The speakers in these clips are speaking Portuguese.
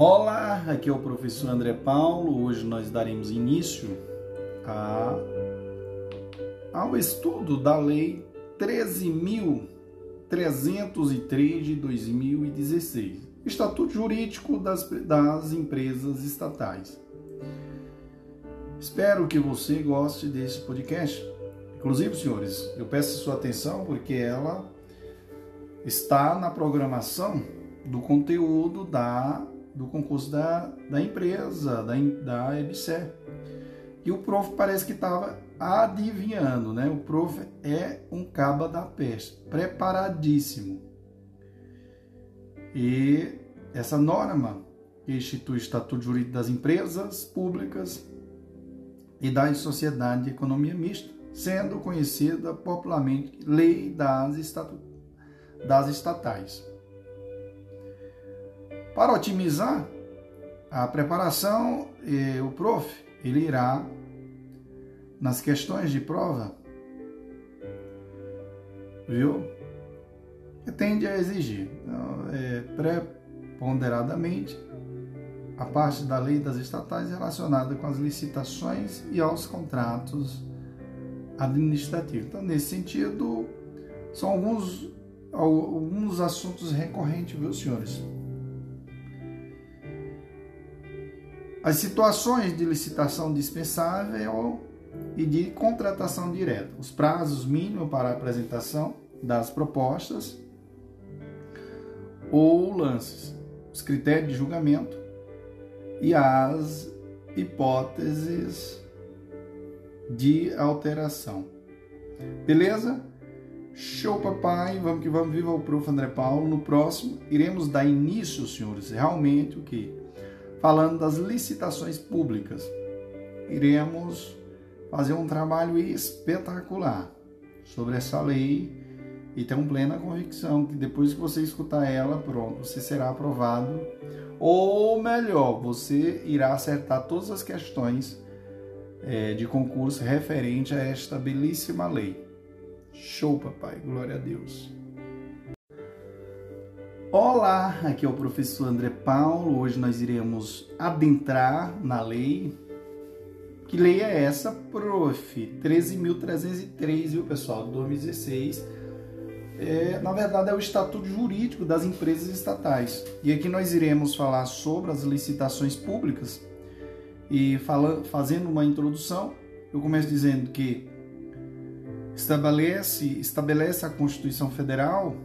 Olá, aqui é o professor André Paulo. Hoje nós daremos início a, ao estudo da Lei 13.303 de 2016, Estatuto Jurídico das, das Empresas Estatais. Espero que você goste desse podcast. Inclusive, senhores, eu peço sua atenção porque ela está na programação do conteúdo da do concurso da, da empresa, da, da EBSE. E o prof parece que estava adivinhando, né? O prof é um caba da peste, preparadíssimo. E essa norma que institui o Estatuto Jurídico das Empresas Públicas e da Sociedade de Economia Mista, sendo conhecida popularmente Lei das, estatu... das Estatais. Para otimizar a preparação, o prof ele irá nas questões de prova, viu? Tende a exigir então, é, preponderadamente a parte da lei das estatais relacionada com as licitações e aos contratos administrativos. Então, nesse sentido, são alguns alguns assuntos recorrentes, viu, senhores? As situações de licitação dispensável e de contratação direta, os prazos mínimos para a apresentação das propostas ou lances, os critérios de julgamento e as hipóteses de alteração. Beleza? Show, papai! Vamos que vamos, viva o prof. André Paulo. No próximo, iremos dar início, senhores, realmente o que? Falando das licitações públicas. Iremos fazer um trabalho espetacular sobre essa lei e tenho plena convicção que depois que você escutar ela, pronto, você será aprovado. Ou melhor, você irá acertar todas as questões é, de concurso referente a esta belíssima lei. Show, papai, glória a Deus. Olá, aqui é o professor André Paulo. Hoje nós iremos adentrar na lei. Que lei é essa, prof? 13.303, viu, pessoal, de 2016. É, na verdade, é o Estatuto Jurídico das Empresas Estatais. E aqui nós iremos falar sobre as licitações públicas. E falando, fazendo uma introdução, eu começo dizendo que estabelece, estabelece a Constituição Federal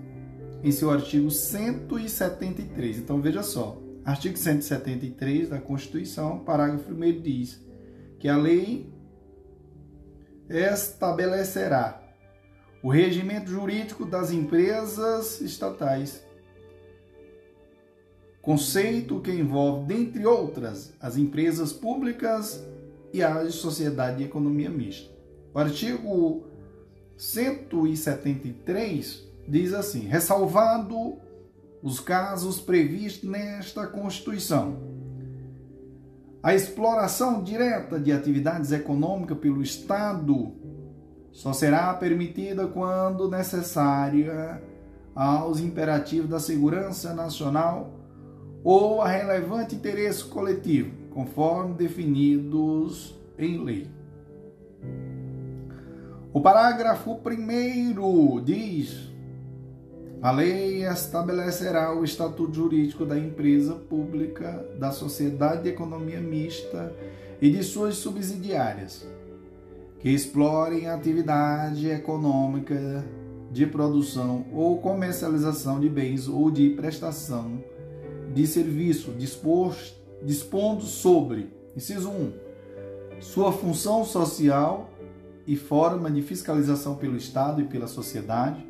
em seu artigo 173. Então veja só, artigo 173 da Constituição, parágrafo 1 diz que a lei estabelecerá o regimento jurídico das empresas estatais. Conceito que envolve, dentre outras, as empresas públicas e a sociedade de economia mista. O artigo 173 diz assim: ressalvado os casos previstos nesta Constituição. A exploração direta de atividades econômicas pelo Estado só será permitida quando necessária aos imperativos da segurança nacional ou a relevante interesse coletivo, conforme definidos em lei. O parágrafo 1 diz a lei estabelecerá o estatuto jurídico da empresa pública, da sociedade de economia mista e de suas subsidiárias, que explorem atividade econômica de produção ou comercialização de bens ou de prestação de serviço, dispondo sobre, inciso 1, sua função social e forma de fiscalização pelo Estado e pela sociedade,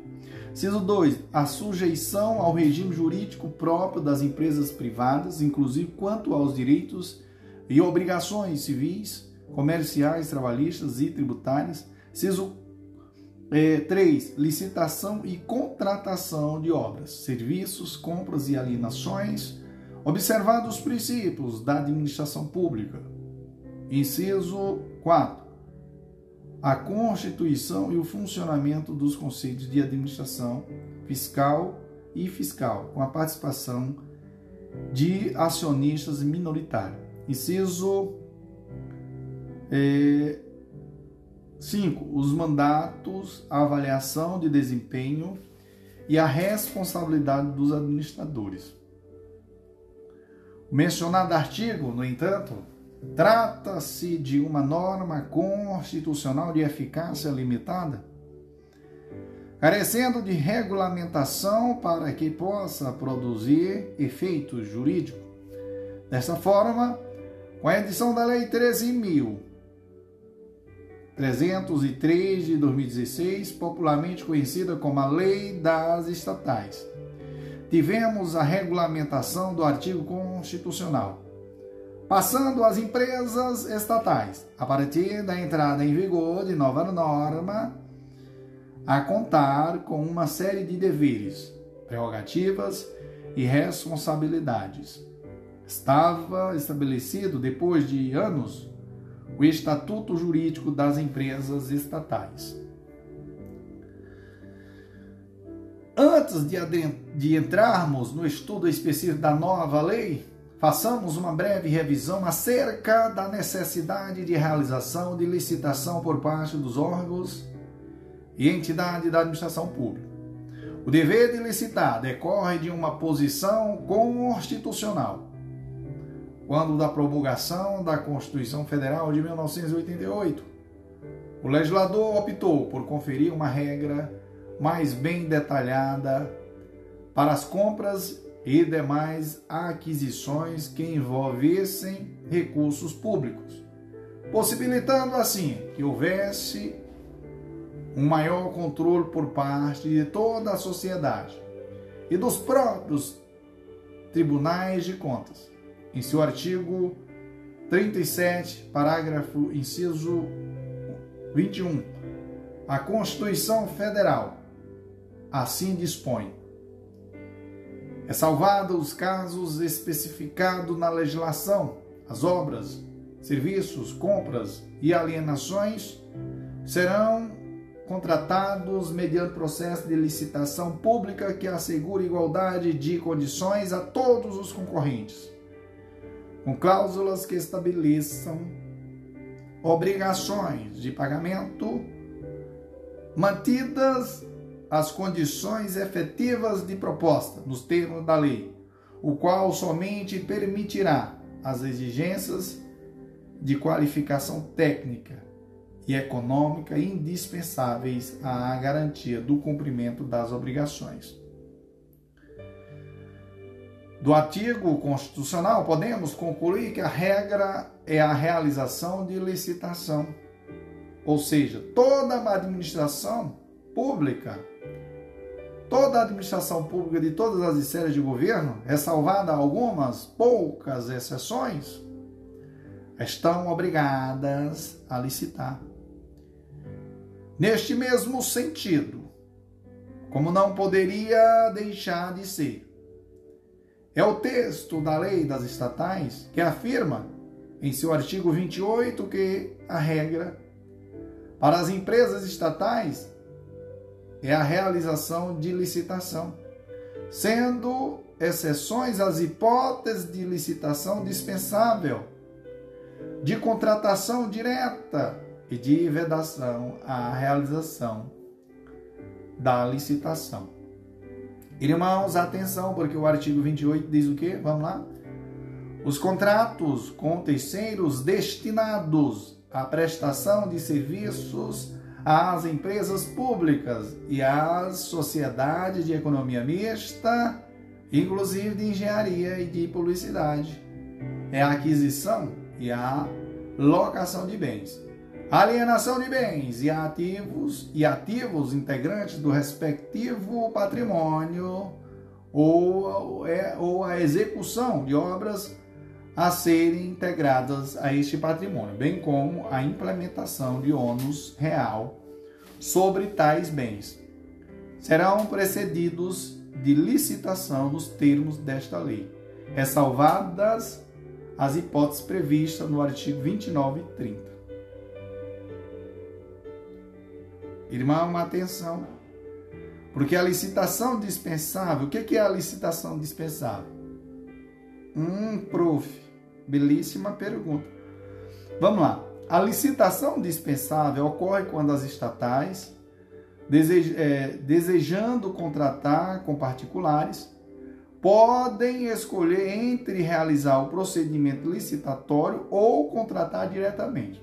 Ciso 2. A sujeição ao regime jurídico próprio das empresas privadas, inclusive quanto aos direitos e obrigações civis, comerciais, trabalhistas e tributárias. Ciso é, 3. Licitação e contratação de obras, serviços, compras e alienações, observados os princípios da administração pública. Inciso 4 a constituição e o funcionamento dos conselhos de administração fiscal e fiscal, com a participação de acionistas minoritários. Inciso 5. É, os mandatos, a avaliação de desempenho e a responsabilidade dos administradores. O mencionado artigo, no entanto, trata-se de uma norma constitucional de eficácia limitada, carecendo de regulamentação para que possa produzir efeito jurídico. Dessa forma, com a edição da Lei 13.303 de 2016, popularmente conhecida como a Lei das Estatais, tivemos a regulamentação do artigo constitucional, passando às empresas estatais, a partir da entrada em vigor de nova norma, a contar com uma série de deveres, prerrogativas e responsabilidades Estava estabelecido, depois de anos, o Estatuto Jurídico das Empresas Estatais. Antes de, de entrarmos no estudo específico da nova lei, façamos uma breve revisão acerca da necessidade de realização de licitação por parte dos órgãos e entidade da administração pública. O dever de licitar decorre de uma posição constitucional quando da promulgação da Constituição Federal de 1988. O legislador optou por conferir uma regra mais bem detalhada para as compras e demais aquisições que envolvessem recursos públicos, possibilitando assim que houvesse um maior controle por parte de toda a sociedade e dos próprios tribunais de contas em seu artigo 37, parágrafo inciso 21. A Constituição Federal assim dispõe. É salvado os casos especificados na legislação, as obras, serviços, compras e alienações serão contratados mediante processo de licitação pública que assegure igualdade de condições a todos os concorrentes com cláusulas que estabeleçam obrigações de pagamento, mantidas as condições efetivas de proposta nos termos da lei, o qual somente permitirá as exigências de qualificação técnica e econômica indispensáveis à garantia do cumprimento das obrigações do artigo constitucional, podemos concluir que a regra é a realização de licitação. Ou seja, toda a administração pública, toda a administração pública de todas as esferas de governo, ressalvada algumas poucas exceções, estão obrigadas a licitar. Neste mesmo sentido, como não poderia deixar de ser, é o texto da lei das estatais que afirma, em seu artigo 28, que a regra para as empresas estatais é a realização de licitação, sendo exceções as hipóteses de licitação dispensável, de contratação direta e de vedação à realização da licitação. Irmãos, atenção, porque o artigo 28 diz o quê? Vamos lá? Os contratos com terceiros destinados à prestação de serviços às empresas públicas e às sociedades de economia mista, inclusive de engenharia e de publicidade. É a aquisição e a locação de bens alienação de bens e ativos e ativos integrantes do respectivo patrimônio ou, é, ou a execução de obras a serem integradas a este patrimônio, bem como a implementação de ônus real sobre tais bens. Serão precedidos de licitação nos termos desta lei, ressalvadas as hipóteses previstas no artigo 29 e 30. Irmão, atenção. Porque a licitação dispensável, o que é a licitação dispensável? Hum, prof, belíssima pergunta. Vamos lá. A licitação dispensável ocorre quando as estatais, é, desejando contratar com particulares, podem escolher entre realizar o procedimento licitatório ou contratar diretamente.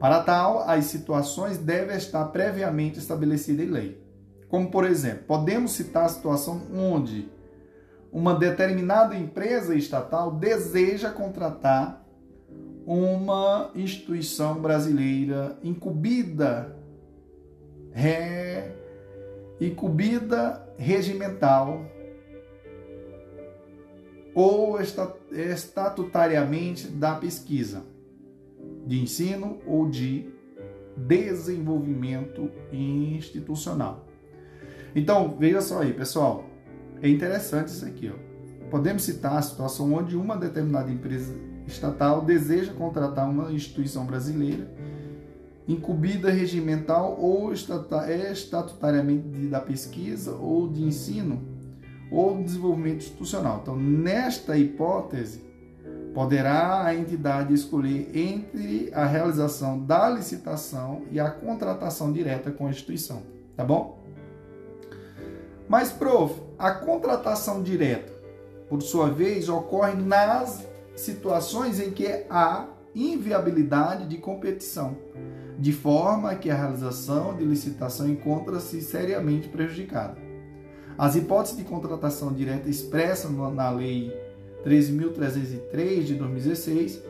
Para tal, as situações devem estar previamente estabelecidas em lei. Como, por exemplo, podemos citar a situação onde uma determinada empresa estatal deseja contratar uma instituição brasileira incumbida, re, incumbida regimental ou estatutariamente da pesquisa, de ensino ou de desenvolvimento institucional. Então, veja só aí, pessoal. É interessante isso aqui. Ó. Podemos citar a situação onde uma determinada empresa estatal deseja contratar uma instituição brasileira incumbida regimental ou estatutariamente da pesquisa ou de ensino ou desenvolvimento institucional. Então, nesta hipótese, poderá a entidade escolher entre a realização da licitação e a contratação direta com a instituição, tá bom? Mas, prof, a contratação direta, por sua vez, ocorre nas situações em que há inviabilidade de competição, de forma que a realização de licitação encontra-se seriamente prejudicada. As hipóteses de contratação direta expressas na Lei 13.303 de 2016,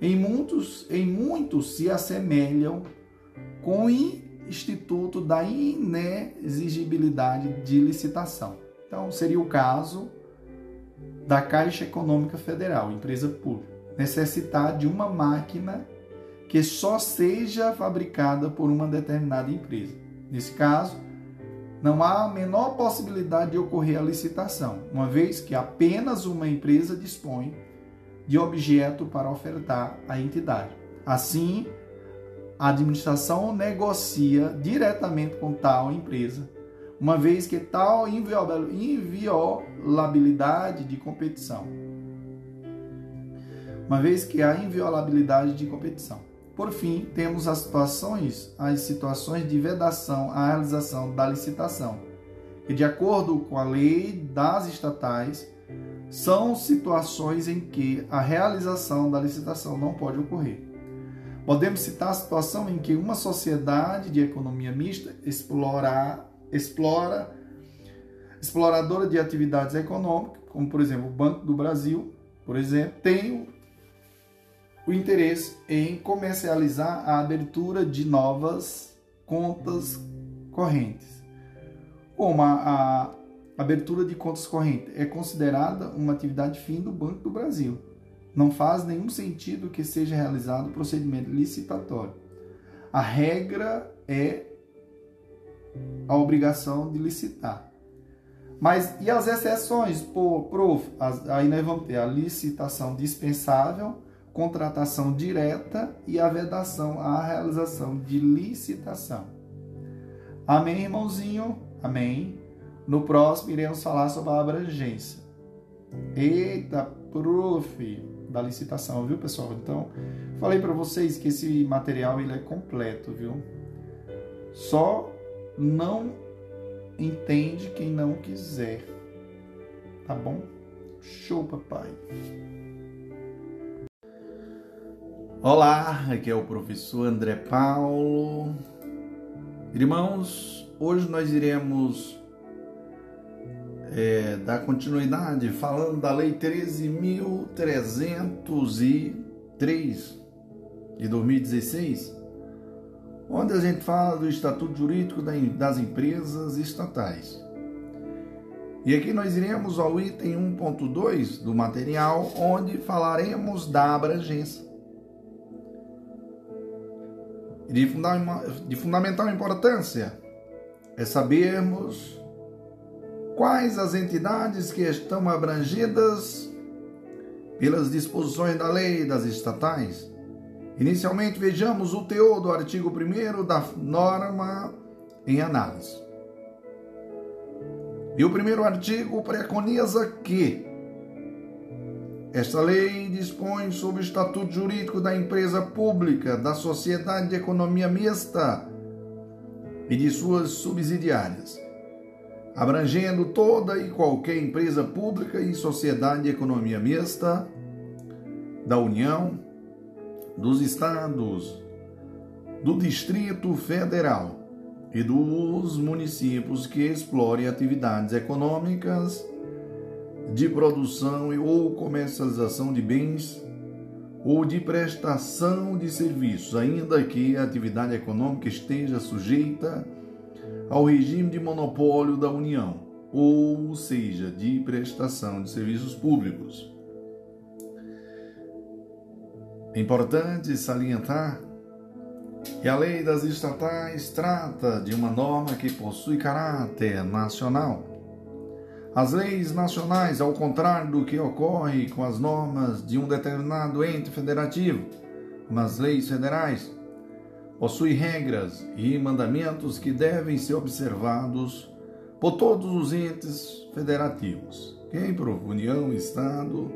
em muitos, em muitos se assemelham com o Instituto da Inexigibilidade de Licitação. Então, seria o caso da Caixa Econômica Federal, empresa pública, necessitar de uma máquina que só seja fabricada por uma determinada empresa. Nesse caso, não há a menor possibilidade de ocorrer a licitação, uma vez que apenas uma empresa dispõe de objeto para ofertar à entidade. Assim, a administração negocia diretamente com tal empresa, uma vez que tal inviolabilidade de competição. Uma vez que há inviolabilidade de competição. Por fim, temos as situações, as situações de vedação à realização da licitação, que de acordo com a lei das estatais, são situações em que a realização da licitação não pode ocorrer. Podemos citar a situação em que uma sociedade de economia mista explora, explora exploradora de atividades econômicas, como por exemplo o Banco do Brasil, por exemplo, tem o interesse em comercializar a abertura de novas contas correntes. Como a, a abertura de contas correntes é considerada uma atividade fim do Banco do Brasil não faz nenhum sentido que seja realizado o procedimento licitatório. A regra é a obrigação de licitar. Mas e as exceções, por, prof? Aí nós vamos ter a licitação dispensável, contratação direta e a vedação à realização de licitação. Amém, irmãozinho? Amém. No próximo iremos falar sobre a abrangência. Eita, prof da licitação, viu, pessoal? Então, falei para vocês que esse material ele é completo, viu? Só não entende quem não quiser. Tá bom? Show, papai. Olá, aqui é o professor André Paulo. Irmãos, hoje nós iremos é, dar continuidade falando da Lei 13.303 de 2016, onde a gente fala do Estatuto Jurídico das Empresas Estatais. E aqui nós iremos ao item 1.2 do material, onde falaremos da abrangência. De fundamental importância é sabermos quais as entidades que estão abrangidas pelas disposições da lei das estatais. Inicialmente, vejamos o teor do artigo 1 da norma em análise. E o primeiro artigo preconiza que Esta lei dispõe sobre o estatuto jurídico da empresa pública, da sociedade de economia mista e de suas subsidiárias, abrangendo toda e qualquer empresa pública e sociedade de economia mista da União, dos Estados, do Distrito Federal e dos municípios que explorem atividades econômicas de produção ou comercialização de bens ou de prestação de serviços, ainda que a atividade econômica esteja sujeita ao regime de monopólio da União, ou seja, de prestação de serviços públicos. É importante salientar que a lei das estatais trata de uma norma que possui caráter nacional. As leis nacionais, ao contrário do que ocorre com as normas de um determinado ente federativo, como as leis federais, possuem regras e mandamentos que devem ser observados por todos os entes federativos, quem por União, Estado,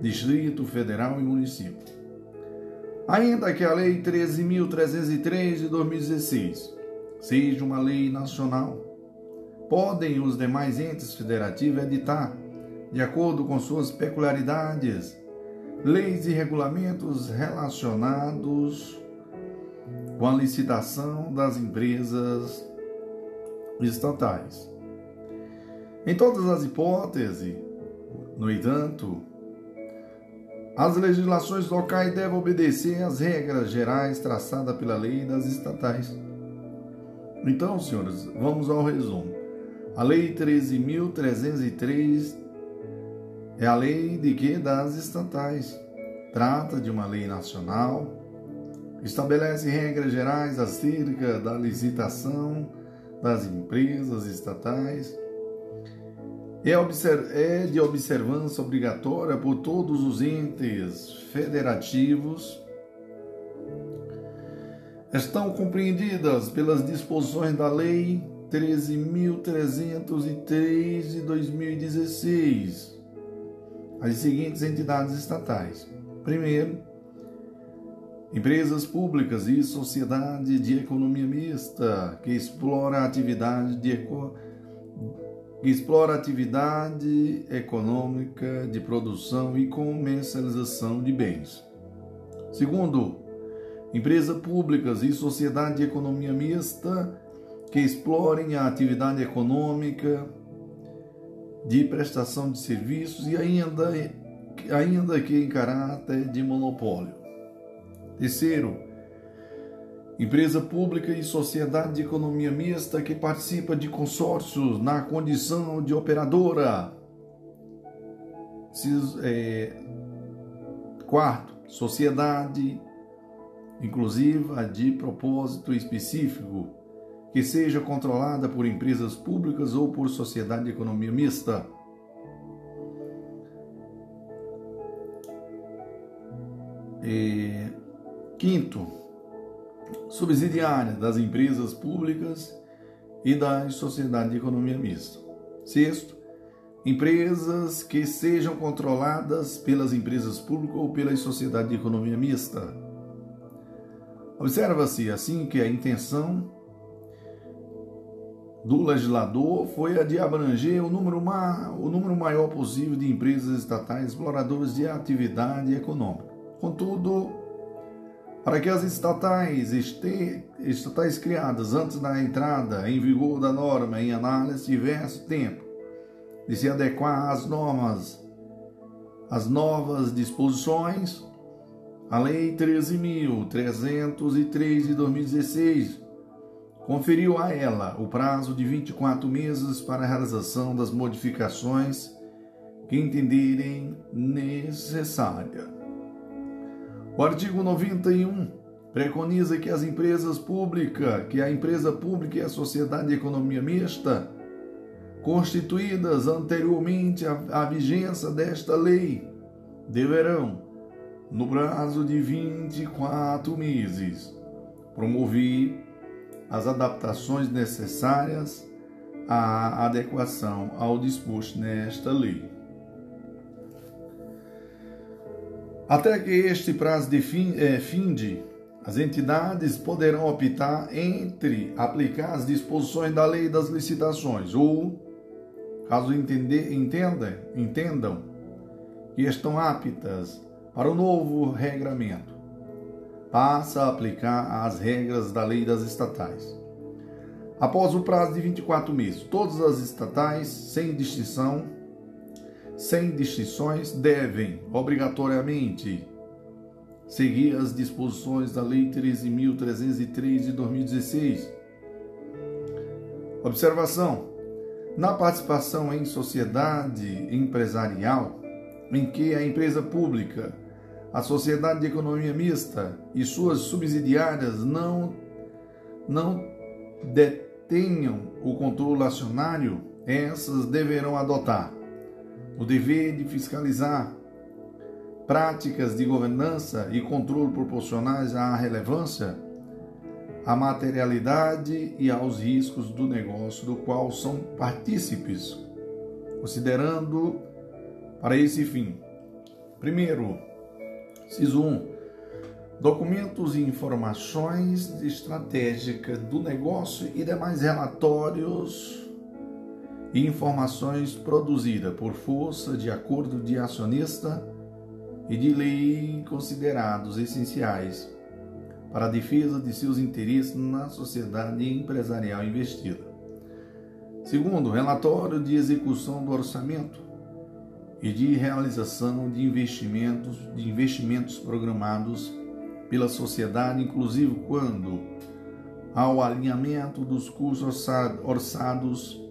Distrito Federal e Município. Ainda que a Lei 13.303 de 2016 seja uma lei nacional, podem os demais entes federativos editar, de acordo com suas peculiaridades, leis e regulamentos relacionados com a licitação das empresas estatais. Em todas as hipóteses, no entanto, as legislações locais devem obedecer às regras gerais traçadas pela lei das estatais. Então, senhores, vamos ao resumo. A Lei 13.303 é a lei de que? Das estatais. Trata de uma lei nacional, estabelece regras gerais acerca da licitação das empresas estatais, é, é de observância obrigatória por todos os entes federativos, estão compreendidas pelas disposições da Lei 13.303 de 2016. As seguintes entidades estatais. Primeiro, empresas públicas e sociedade de economia mista que explora atividade de eco... que explora atividade econômica de produção e comercialização de bens. Segundo, empresas públicas e sociedade de economia mista que explorem a atividade econômica de prestação de serviços e ainda, ainda que em caráter de monopólio. Terceiro, empresa pública e sociedade de economia mista que participa de consórcios na condição de operadora. É, quarto, sociedade inclusiva de propósito específico que seja controlada por empresas públicas ou por sociedade de economia mista. E, quinto, subsidiária das empresas públicas e das sociedades de economia mista. Sexto, empresas que sejam controladas pelas empresas públicas ou pelas sociedades de economia mista. Observa-se assim que a intenção do legislador foi a de abranger o número, ma o número maior possível de empresas estatais exploradoras de atividade econômica. Contudo, para que as estatais, estatais criadas antes da entrada em vigor da norma em análise tivesse tempo de se adequar às normas, às novas disposições, a Lei 13.303 de 2016 conferiu a ela o prazo de 24 meses para a realização das modificações que entenderem necessária. O artigo 91 preconiza que as empresas públicas, que a empresa pública e a sociedade de economia mista, constituídas anteriormente à, vigência desta lei, deverão, no prazo de 24 meses, promover as adaptações necessárias à adequação ao disposto nesta lei. Até que este prazo de fim, é, as entidades poderão optar entre aplicar as disposições da lei das licitações ou, caso entender, entenda, entendam que estão aptas para o novo regramento, passa a aplicar as regras da lei das estatais. Após o prazo de 24 meses, todas as estatais, sem distinção, sem distinções, devem obrigatoriamente seguir as disposições da Lei 13.303 de 2016. Observação: na participação em sociedade empresarial, em que a empresa pública, a sociedade de economia mista e suas subsidiárias não, não detenham o controle acionário, essas deverão adotar o dever de fiscalizar práticas de governança e controle proporcionais à relevância, à materialidade e aos riscos do negócio do qual são partícipes, considerando para esse fim. Primeiro, CIS 1. Documentos e informações estratégicas do negócio e demais relatórios e informações produzidas por força de acordo de acionista e de lei considerados essenciais para a defesa de seus interesses na sociedade empresarial investida. Segundo, relatório de execução do orçamento e de realização de investimentos, de investimentos programados pela sociedade, inclusive quando ao alinhamento dos custos orçados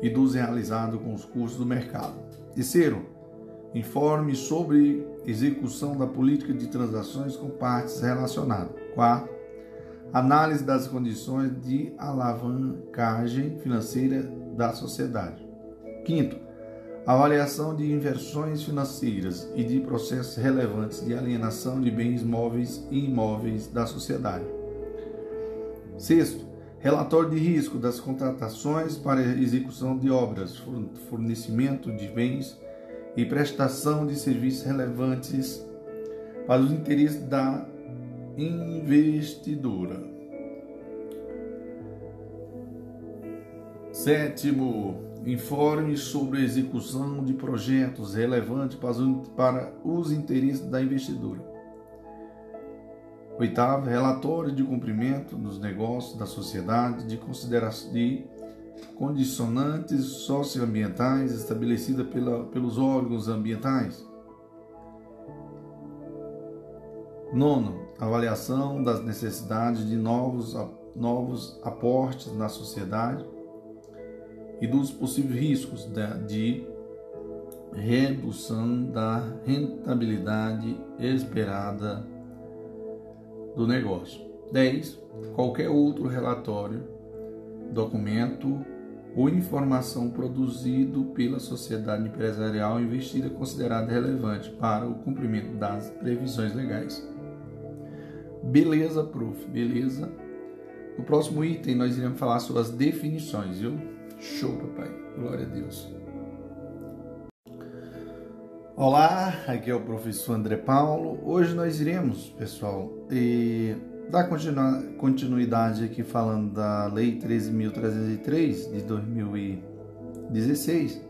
e dos realizados com os custos do mercado. Terceiro, Informe sobre execução da política de transações com partes relacionadas. Quarto, análise das condições de alavancagem financeira da sociedade. Quinto, avaliação de inversões financeiras e de processos relevantes de alienação de bens móveis e imóveis da sociedade. Sexto, relatório de risco das contratações para execução de obras, fornecimento de bens e prestação de serviços relevantes para os interesses da investidora. Sétimo, informe sobre a execução de projetos relevantes para os interesses da investidora. Oitavo, relatório de cumprimento dos negócios da sociedade de de condicionantes socioambientais estabelecidas pela, pelos órgãos ambientais. Nono, avaliação das necessidades de novos, novos aportes na sociedade e dos possíveis riscos de, de redução da rentabilidade esperada do negócio. 10. Qualquer outro relatório documento ou informação produzido pela sociedade empresarial investida considerada relevante para o cumprimento das previsões legais. Beleza, prof. Beleza. No próximo item nós iremos falar sobre as definições, viu? Show, papai. Glória a Deus. Olá, aqui é o professor André Paulo. Hoje nós iremos, pessoal, Dar continuidade aqui falando da Lei 13.303 de 2016,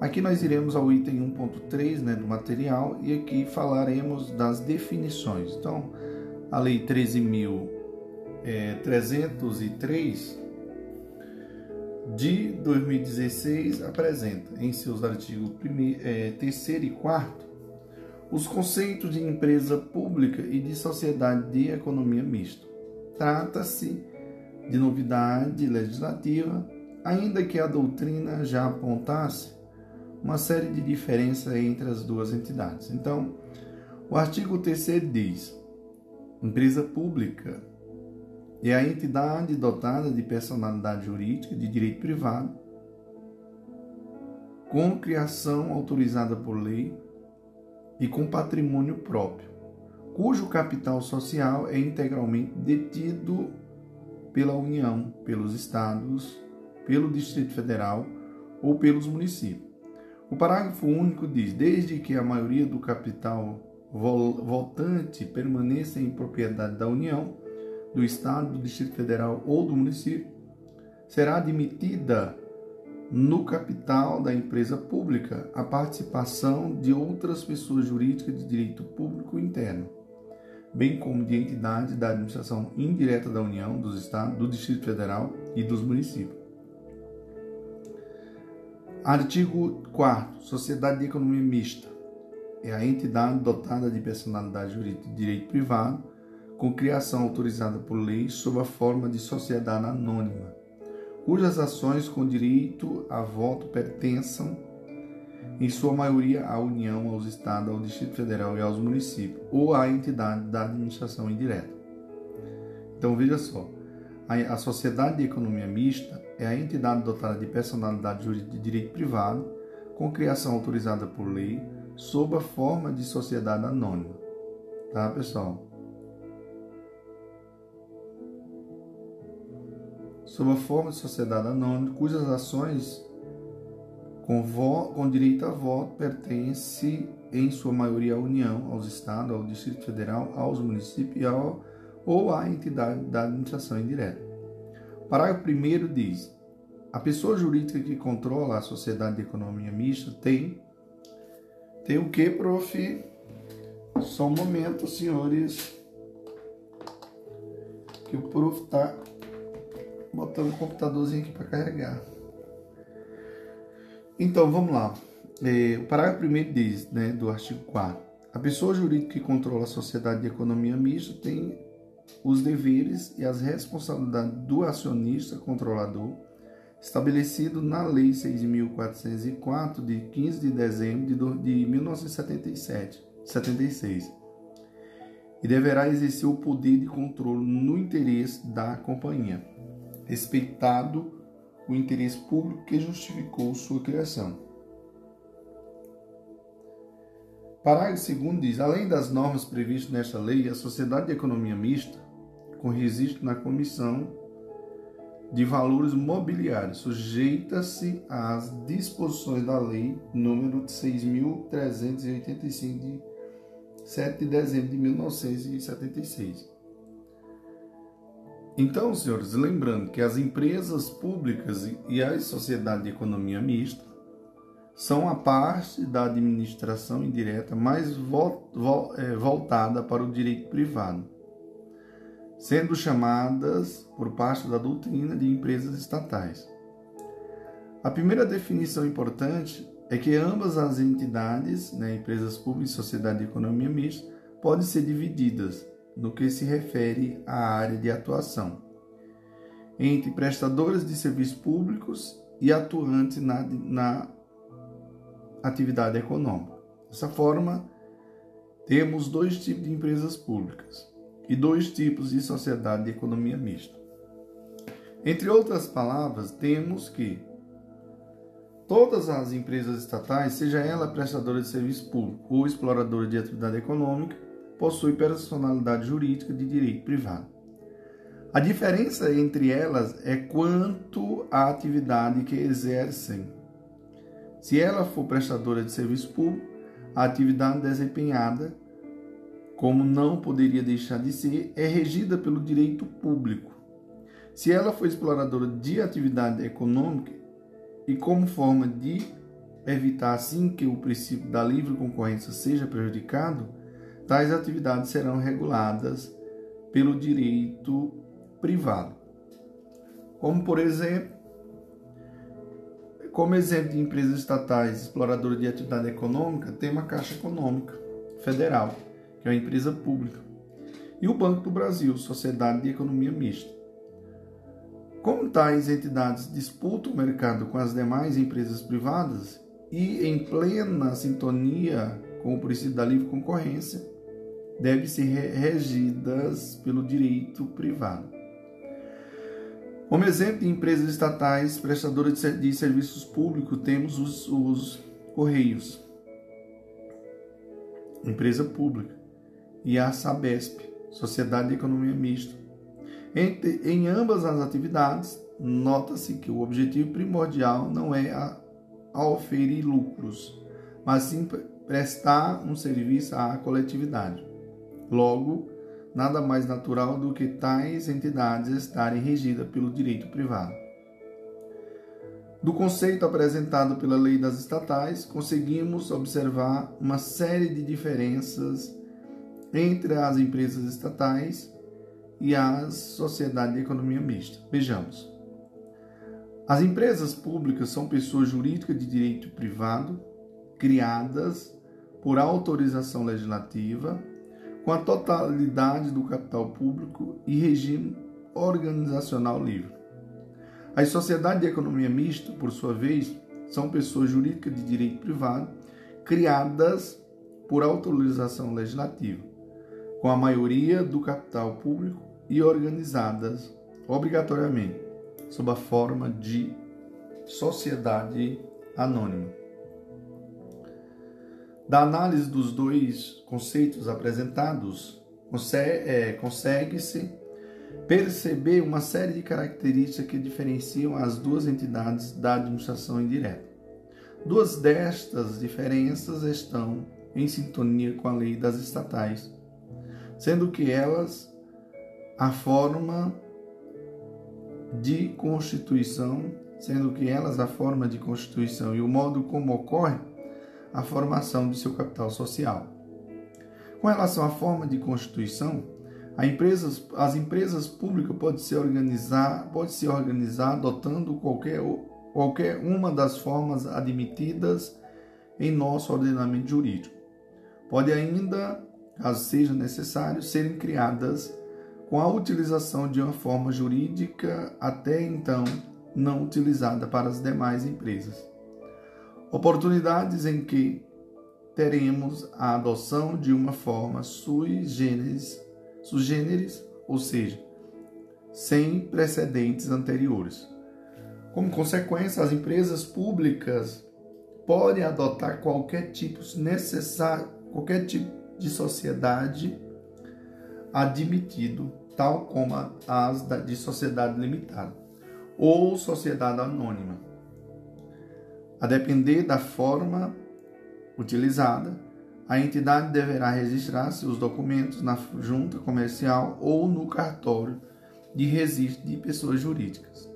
aqui nós iremos ao item 1.3 né, do material e aqui falaremos das definições. Então, a Lei 13.303 é, de 2016 apresenta em seus artigos 3 é, e 4 os conceitos de empresa pública e de sociedade de economia mista. Trata-se de novidade legislativa, ainda que a doutrina já apontasse uma série de diferenças entre as duas entidades. Então, o artigo 3 diz: empresa pública é a entidade dotada de personalidade jurídica de direito privado, com criação autorizada por lei e com patrimônio próprio, cujo capital social é integralmente detido pela União, pelos estados, pelo Distrito Federal ou pelos municípios. O parágrafo único diz: desde que a maioria do capital votante permaneça em propriedade da União, do Estado, do Distrito Federal ou do município, será admitida no capital da empresa pública a participação de outras pessoas jurídicas de direito público interno, bem como de entidades da administração indireta da União, dos Estados, do Distrito Federal e dos municípios. Artigo 4. Sociedade de economia mista. É a entidade dotada de personalidade jurídica de direito privado, com criação autorizada por lei sob a forma de sociedade anônima, cujas ações com direito a voto pertençam, em sua maioria, à União, aos Estados, ao Distrito Federal e aos municípios, ou à entidade da administração indireta. Então, veja só: a Sociedade de Economia Mista é a entidade dotada de personalidade jurídica de direito privado, com criação autorizada por lei, sob a forma de sociedade anônima. Tá, pessoal? Sob a forma de sociedade anônima, cujas ações com, com direito a voto pertence em sua maioria à União, aos Estados, ao Distrito Federal, aos municípios ao, ou à entidade da administração indireta. Parágrafo 1 diz: a pessoa jurídica que controla a sociedade de economia mista tem. Tem o que, prof? Só um momento, senhores. Que o prof está botando o computadorzinho aqui para carregar. Então, vamos lá. É, o parágrafo 1 diz, né, do artigo 4, a pessoa jurídica que controla a sociedade de economia mista tem os deveres e as responsabilidades do acionista controlador estabelecido na Lei 6.404 de 15 de dezembro de 1977, 76, e deverá exercer o poder de controle no interesse da companhia respeitado o interesse público que justificou sua criação. Parágrafo 2 diz: além das normas previstas nesta lei, a Sociedade de Economia Mista, com registro na Comissão de Valores Mobiliários, sujeita-se às disposições da Lei número 6.385 de 7 de dezembro de 1976 então, senhores, lembrando que as empresas públicas e as sociedades de economia mista são a parte da administração indireta mais é, voltada para o direito privado, sendo chamadas, por parte da doutrina, de empresas estatais. A primeira definição importante é que ambas as entidades, né, empresas públicas e sociedade de economia mista, podem ser divididas no que se refere à área de atuação, entre prestadores de serviços públicos e atuantes na, na atividade econômica. Dessa forma, temos dois tipos de empresas públicas e dois tipos de sociedade de economia mista. Entre outras palavras, temos que todas as empresas estatais, seja ela prestadora de serviço público ou exploradora de atividade econômica, possui personalidade jurídica de direito privado. A diferença entre elas é quanto à atividade que exercem. Se ela for prestadora de serviço público, a atividade desempenhada, como não poderia deixar de ser, é regida pelo direito público. Se ela for exploradora de atividade econômica e como forma de evitar assim que o princípio da livre concorrência seja prejudicado, tais atividades serão reguladas pelo direito privado. Como, por exemplo, como exemplo de empresas estatais exploradoras de atividade econômica, tem uma Caixa Econômica Federal, que é uma empresa pública, e o Banco do Brasil, Sociedade de Economia Mista. Como tais entidades disputam o mercado com as demais empresas privadas e em plena sintonia com o princípio da livre concorrência, devem ser regidas pelo direito privado. Como exemplo de empresas estatais prestadoras de serviços públicos, temos os, os Correios, empresa pública, e a Sabesp, Sociedade de Economia Mista. Em, em ambas as atividades, nota-se que o objetivo primordial não é a, a oferir lucros, mas sim prestar um serviço à coletividade. Logo, nada mais natural do que tais entidades estarem regidas pelo direito privado. Do conceito apresentado pela lei das estatais, conseguimos observar uma série de diferenças entre as empresas estatais e as sociedades de economia mista. Vejamos. As empresas públicas são pessoas jurídicas de direito privado criadas por autorização legislativa com a totalidade do capital público e regime organizacional livre. As sociedades de economia mista, por sua vez, são pessoas jurídicas de direito privado criadas por autorização legislativa, com a maioria do capital público e organizadas obrigatoriamente sob a forma de sociedade anônima. Da análise dos dois conceitos apresentados, é, consegue-se perceber uma série de características que diferenciam as duas entidades da administração indireta. Duas destas diferenças estão em sintonia com a lei das estatais, sendo que elas a forma de constituição, sendo que elas a forma de constituição e o modo como ocorre a formação de seu capital social. Com relação à forma de constituição, empresa, as empresas públicas podem se organizar, pode se organizar adotando qualquer, qualquer uma das formas admitidas em nosso ordenamento jurídico. Pode ainda, caso seja necessário, serem criadas com a utilização de uma forma jurídica até então não utilizada para as demais empresas oportunidades em que teremos a adoção de uma forma sui generis, sui generis ou seja, sem precedentes anteriores. Como consequência, as empresas públicas podem adotar qualquer tipo necessário, qualquer tipo de sociedade admitido, tal como as de sociedade limitada ou sociedade anônima a depender da forma utilizada, a entidade deverá registrar seus documentos na junta comercial ou no cartório de registro de pessoas jurídicas.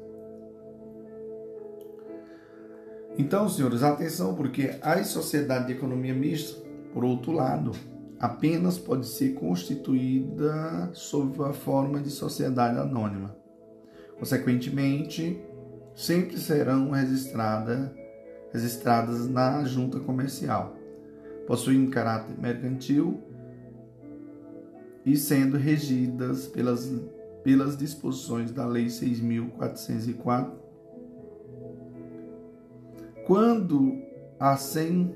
Então, senhores, atenção, porque a sociedade de economia mista, por outro lado, apenas pode ser constituída sob a forma de sociedade anônima. Consequentemente, sempre serão registradas registradas na junta comercial, possuindo caráter mercantil e sendo regidas pelas, pelas disposições da Lei 6.404. Quando a SEM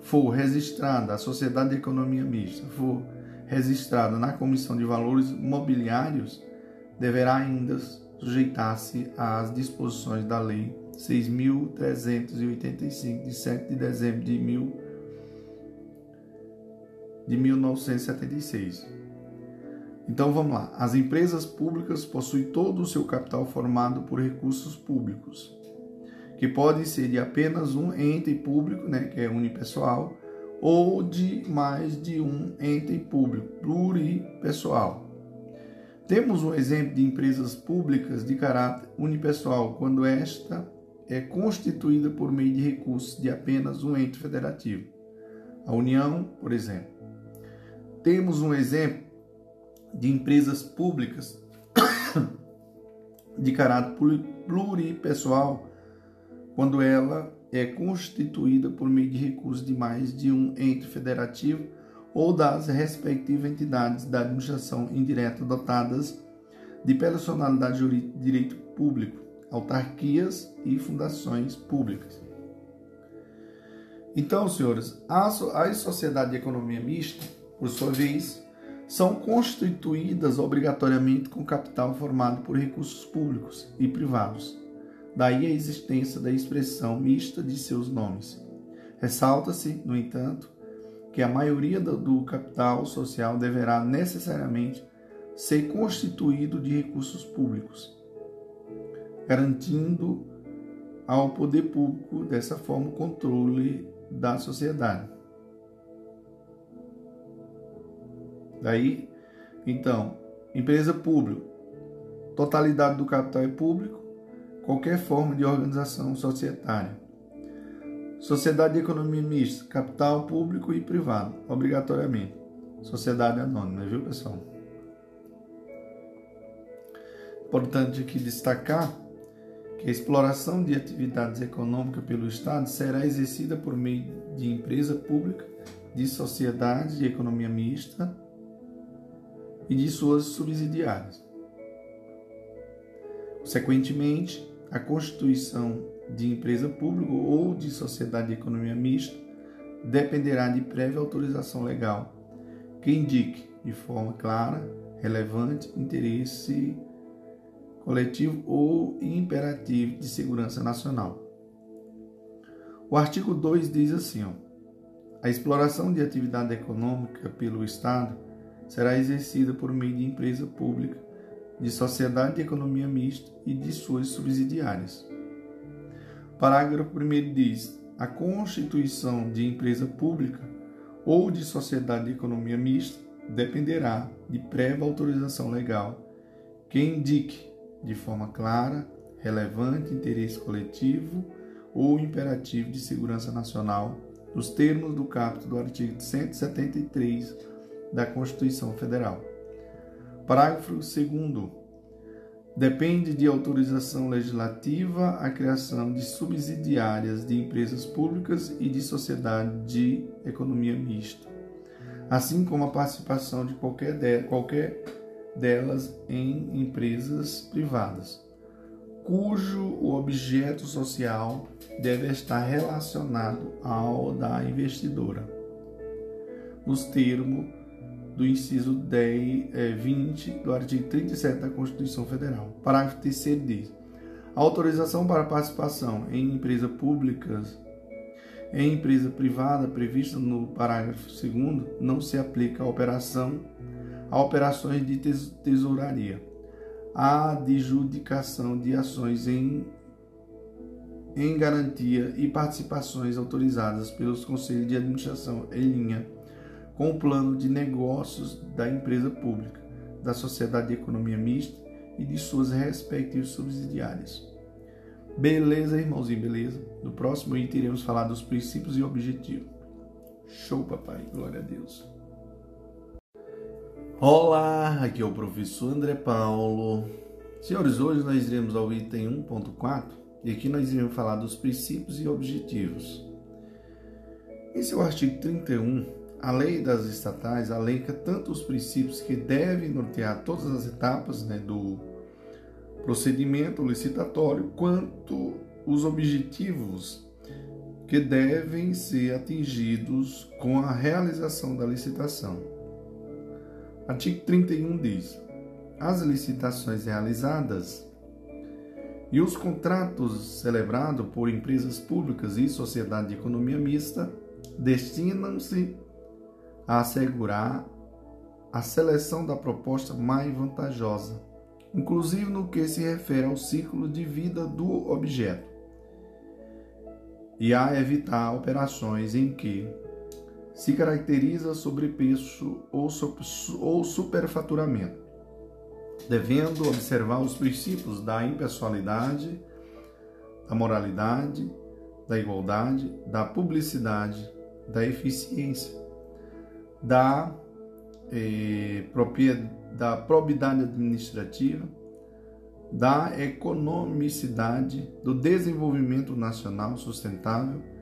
for registrada, a Sociedade de Economia Mista for registrada na Comissão de Valores Mobiliários, deverá ainda sujeitar-se às disposições da Lei 6.385, de 7 de dezembro de, mil, de 1976. Então vamos lá. As empresas públicas possuem todo o seu capital formado por recursos públicos, que podem ser de apenas um ente público, né, que é unipessoal, ou de mais de um ente público, pluripessoal. Temos um exemplo de empresas públicas de caráter unipessoal, quando esta é constituída por meio de recursos de apenas um ente federativo. A União, por exemplo. Temos um exemplo de empresas públicas de caráter pluripessoal, quando ela é constituída por meio de recursos de mais de um ente federativo ou das respectivas entidades da administração indireta dotadas de personalidade jurídica de direito público autarquias e fundações públicas. Então, senhores, as, sociedades de economia mista, por sua vez, são constituídas obrigatoriamente com capital formado por recursos públicos e privados. Daí a existência da expressão mista de seus nomes. Ressalta-se, no entanto, que a maioria do capital social deverá necessariamente ser constituído de recursos públicos, garantindo ao poder público, dessa forma, o controle da sociedade. Daí, então, empresa pública, totalidade do capital é público, qualquer forma de organização societária. Sociedade de economia mista, capital público e privado, obrigatoriamente. Sociedade anônima, viu, pessoal? Importante aqui destacar que a exploração de atividades econômicas pelo Estado será exercida por meio de empresa pública, de sociedade de economia mista e de suas subsidiárias. Consequentemente, a constituição de empresa pública ou de sociedade de economia mista dependerá de prévia autorização legal que indique de forma clara, relevante, interesse coletivo ou imperativo de segurança nacional. O artigo 2 diz assim: ó, a exploração de atividade econômica pelo Estado será exercida por meio de empresa pública, de sociedade de economia mista e de suas subsidiárias. Parágrafo 1 diz: a constituição de empresa pública ou de sociedade de economia mista dependerá de prévia autorização legal que indique de forma clara, relevante, interesse coletivo ou imperativo de segurança nacional, nos termos do caput do artigo 173 da Constituição Federal. Parágrafo 2 Depende de autorização legislativa a criação de subsidiárias de empresas públicas e de sociedade de economia mista, assim como a participação de qualquer, de, qualquer delas em empresas privadas, cujo objeto social deve estar relacionado ao da investidora, nos termos do inciso 10, é, 20 do artigo 37 da Constituição Federal. Parágrafo 3 diz: a autorização para participação em empresas públicas em empresa privada prevista no parágrafo 2 não se aplica à operação a operações de tesouraria, a adjudicação de ações em, em garantia e participações autorizadas pelos conselhos de administração em linha com o plano de negócios da empresa pública, da sociedade de economia mista e de suas respectivas subsidiárias. Beleza, irmãozinho, beleza? No próximo item iremos falar dos princípios e objetivos. Show, papai. Glória a Deus. Olá, aqui é o professor André Paulo. Senhores, hoje nós iremos ao item 1.4 e aqui nós iremos falar dos princípios e objetivos. Esse é o artigo 31. A lei das estatais alenca tanto os princípios que devem nortear todas as etapas né, do procedimento licitatório, quanto os objetivos que devem ser atingidos com a realização da licitação. Artigo 31 diz: as licitações realizadas e os contratos celebrados por empresas públicas e sociedade de economia mista destinam-se a assegurar a seleção da proposta mais vantajosa, inclusive no que se refere ao ciclo de vida do objeto, e a evitar operações em que se caracteriza sobrepeso ou, ou superfaturamento, devendo observar os princípios da impessoalidade, da moralidade, da igualdade, da publicidade, da eficiência, da, eh, da probidade administrativa, da economicidade, do desenvolvimento nacional sustentável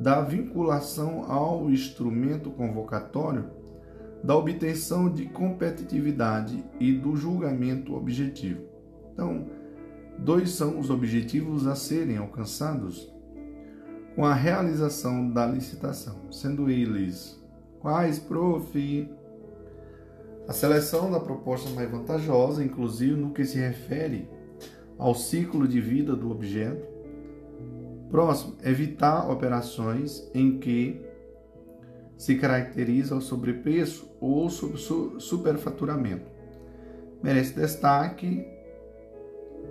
da vinculação ao instrumento convocatório, da obtenção de competitividade e do julgamento objetivo. Então, dois são os objetivos a serem alcançados com a realização da licitação, sendo eles quais, prof? A seleção da proposta mais vantajosa, inclusive no que se refere ao ciclo de vida do objeto, Próximo, evitar operações em que se caracteriza o sobrepreço ou superfaturamento. Merece destaque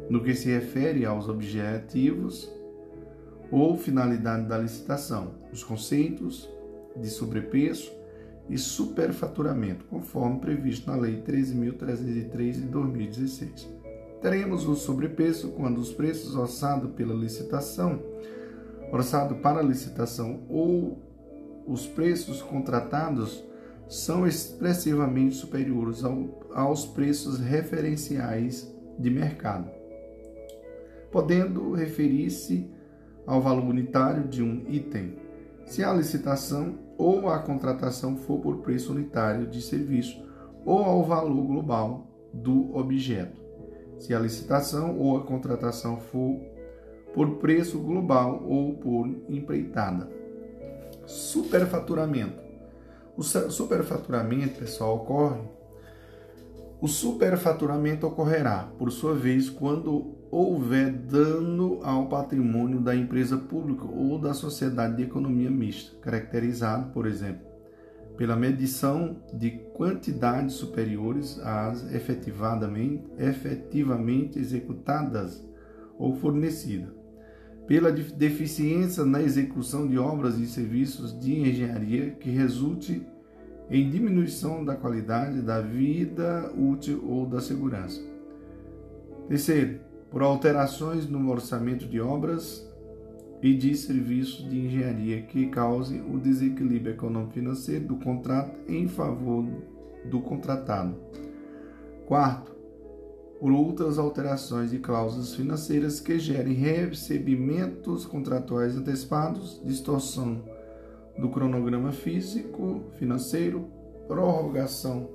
no que se refere aos objetivos ou finalidade da licitação, os conceitos de sobrepreço e superfaturamento, conforme previsto na Lei 13.303 de 2016. Teremos o sobrepreço quando os preços orçados pela licitação, orçado para licitação ou os preços contratados são expressivamente superiores ao, aos preços referenciais de mercado, podendo referir-se ao valor unitário de um item, se a licitação ou a contratação for por preço unitário de serviço ou ao valor global do objeto, se a licitação ou a contratação for por preço global ou por empreitada. Superfaturamento o superfaturamento, pessoal, ocorre. O superfaturamento ocorrerá, por sua vez, quando houver dano ao patrimônio da empresa pública ou da sociedade de economia mista, caracterizado, por exemplo, pela medição de quantidades superiores às efetivadamente, efetivamente executadas ou fornecidas, pela deficiência na execução de obras e serviços de engenharia que resulte em diminuição da qualidade da vida útil ou da segurança. Terceiro, por alterações no orçamento de obras e de serviços de engenharia que causem o desequilíbrio econômico-financeiro do contrato em favor do contratado. Quarto, por outras alterações de cláusulas financeiras que gerem recebimentos contratuais antecipados, distorção do cronograma físico financeiro, prorrogação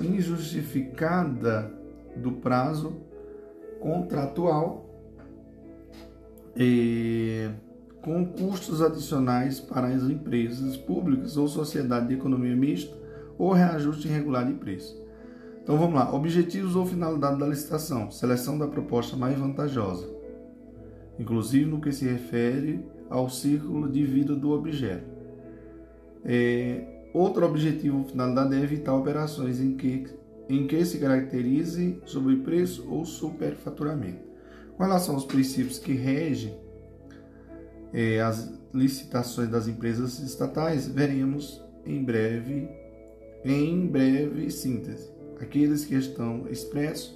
injustificada do prazo contratual e com custos adicionais para as empresas públicas ou sociedade de economia mista ou reajuste irregular de preço. Então vamos lá. Objetivos ou finalidade da licitação. Seleção da proposta mais vantajosa, inclusive no que se refere ao ciclo de vida do objeto. É, outro objetivo ou finalidade é evitar operações em que, em que se caracterize sobrepreço ou superfaturamento. Com relação aos princípios que regem é, as licitações das empresas estatais, veremos em breve, em breve síntese aqueles que estão expressos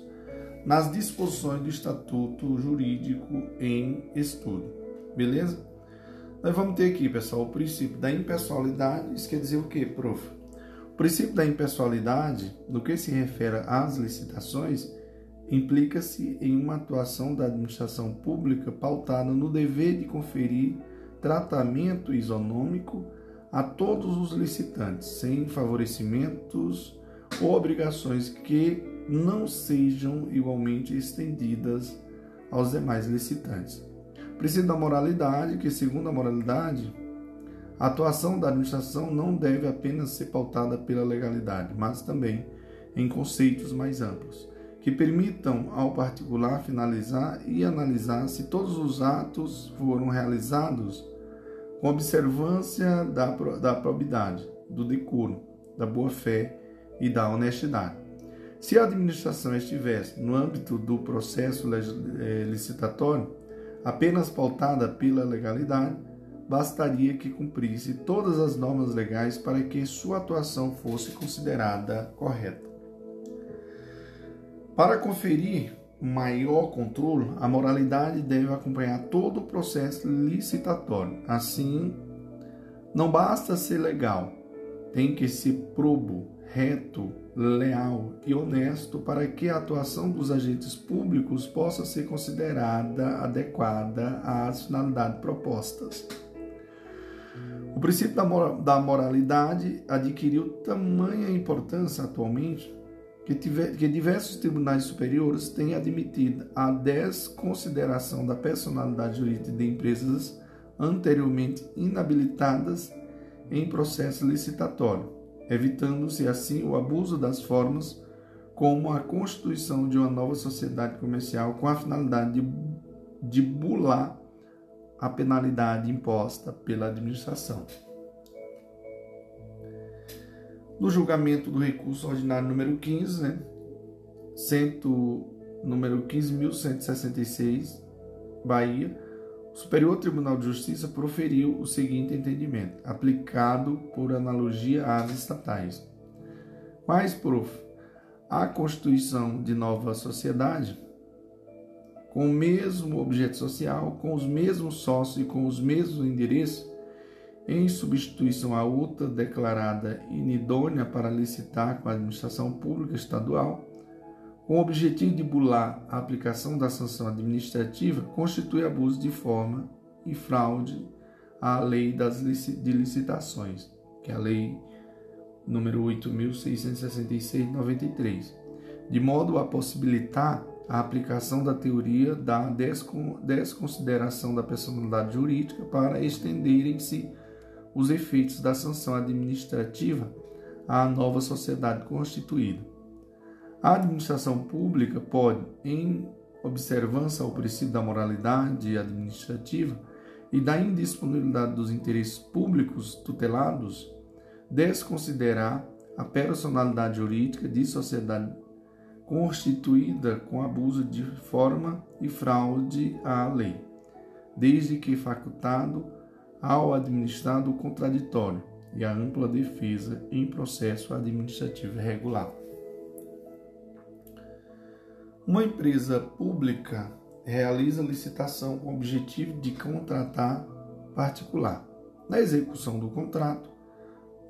nas disposições do Estatuto Jurídico em estudo. Beleza? Nós vamos ter aqui, pessoal, o princípio da impessoalidade. Isso quer dizer o quê, prof? O princípio da impessoalidade, no que se refere às licitações, implica-se em uma atuação da administração pública pautada no dever de conferir tratamento isonômico a todos os licitantes, sem favorecimentos ou obrigações que não sejam igualmente estendidas aos demais licitantes. Precisa da moralidade, que, segundo a moralidade, a atuação da administração não deve apenas ser pautada pela legalidade, mas também em conceitos mais amplos, que permitam ao particular finalizar e analisar se todos os atos foram realizados com observância da, da probidade, do decoro, da boa-fé e da honestidade. Se a administração estivesse no âmbito do processo eh, licitatório, apenas pautada pela legalidade, bastaria que cumprisse todas as normas legais para que sua atuação fosse considerada correta. Para conferir maior controle, a moralidade deve acompanhar todo o processo licitatório. Assim, não basta ser legal, tem que ser probo, reto, leal e honesto para que a atuação dos agentes públicos possa ser considerada adequada às finalidades propostas. O princípio da moralidade adquiriu tamanha importância atualmente que, tiver, que diversos tribunais superiores têm admitido a desconsideração da personalidade jurídica de empresas anteriormente inabilitadas em processo licitatório evitando-se assim o abuso das formas como a constituição de uma nova sociedade comercial com a finalidade de, de bular a penalidade imposta pela administração. No julgamento do recurso ordinário número 15, né, cento, número 15.166, Bahia, O Superior Tribunal de Justiça proferiu o seguinte entendimento, aplicado por analogia às estatais. Mas, prof, a constituição de nova sociedade, com o mesmo objeto social, com os mesmos sócios e com os mesmos endereços, em substituição a outra declarada inidônea para licitar com a administração pública estadual, com o objetivo de bular a aplicação da sanção administrativa, constitui abuso de forma e fraude à lei das de licitações, que é a lei número 8666 de 93, de modo a possibilitar a aplicação da teoria da desconsideração da personalidade jurídica para estenderem-se os efeitos da sanção administrativa à nova sociedade constituída. A administração pública pode, em observância ao princípio da moralidade administrativa e da indisponibilidade dos interesses públicos tutelados, desconsiderar a personalidade jurídica de sociedade constituída com abuso de forma e fraude à lei, desde que facultado ao administrado contraditório e a ampla defesa em processo administrativo regular. Uma empresa pública realiza licitação com o objetivo de contratar particular. Na execução do contrato,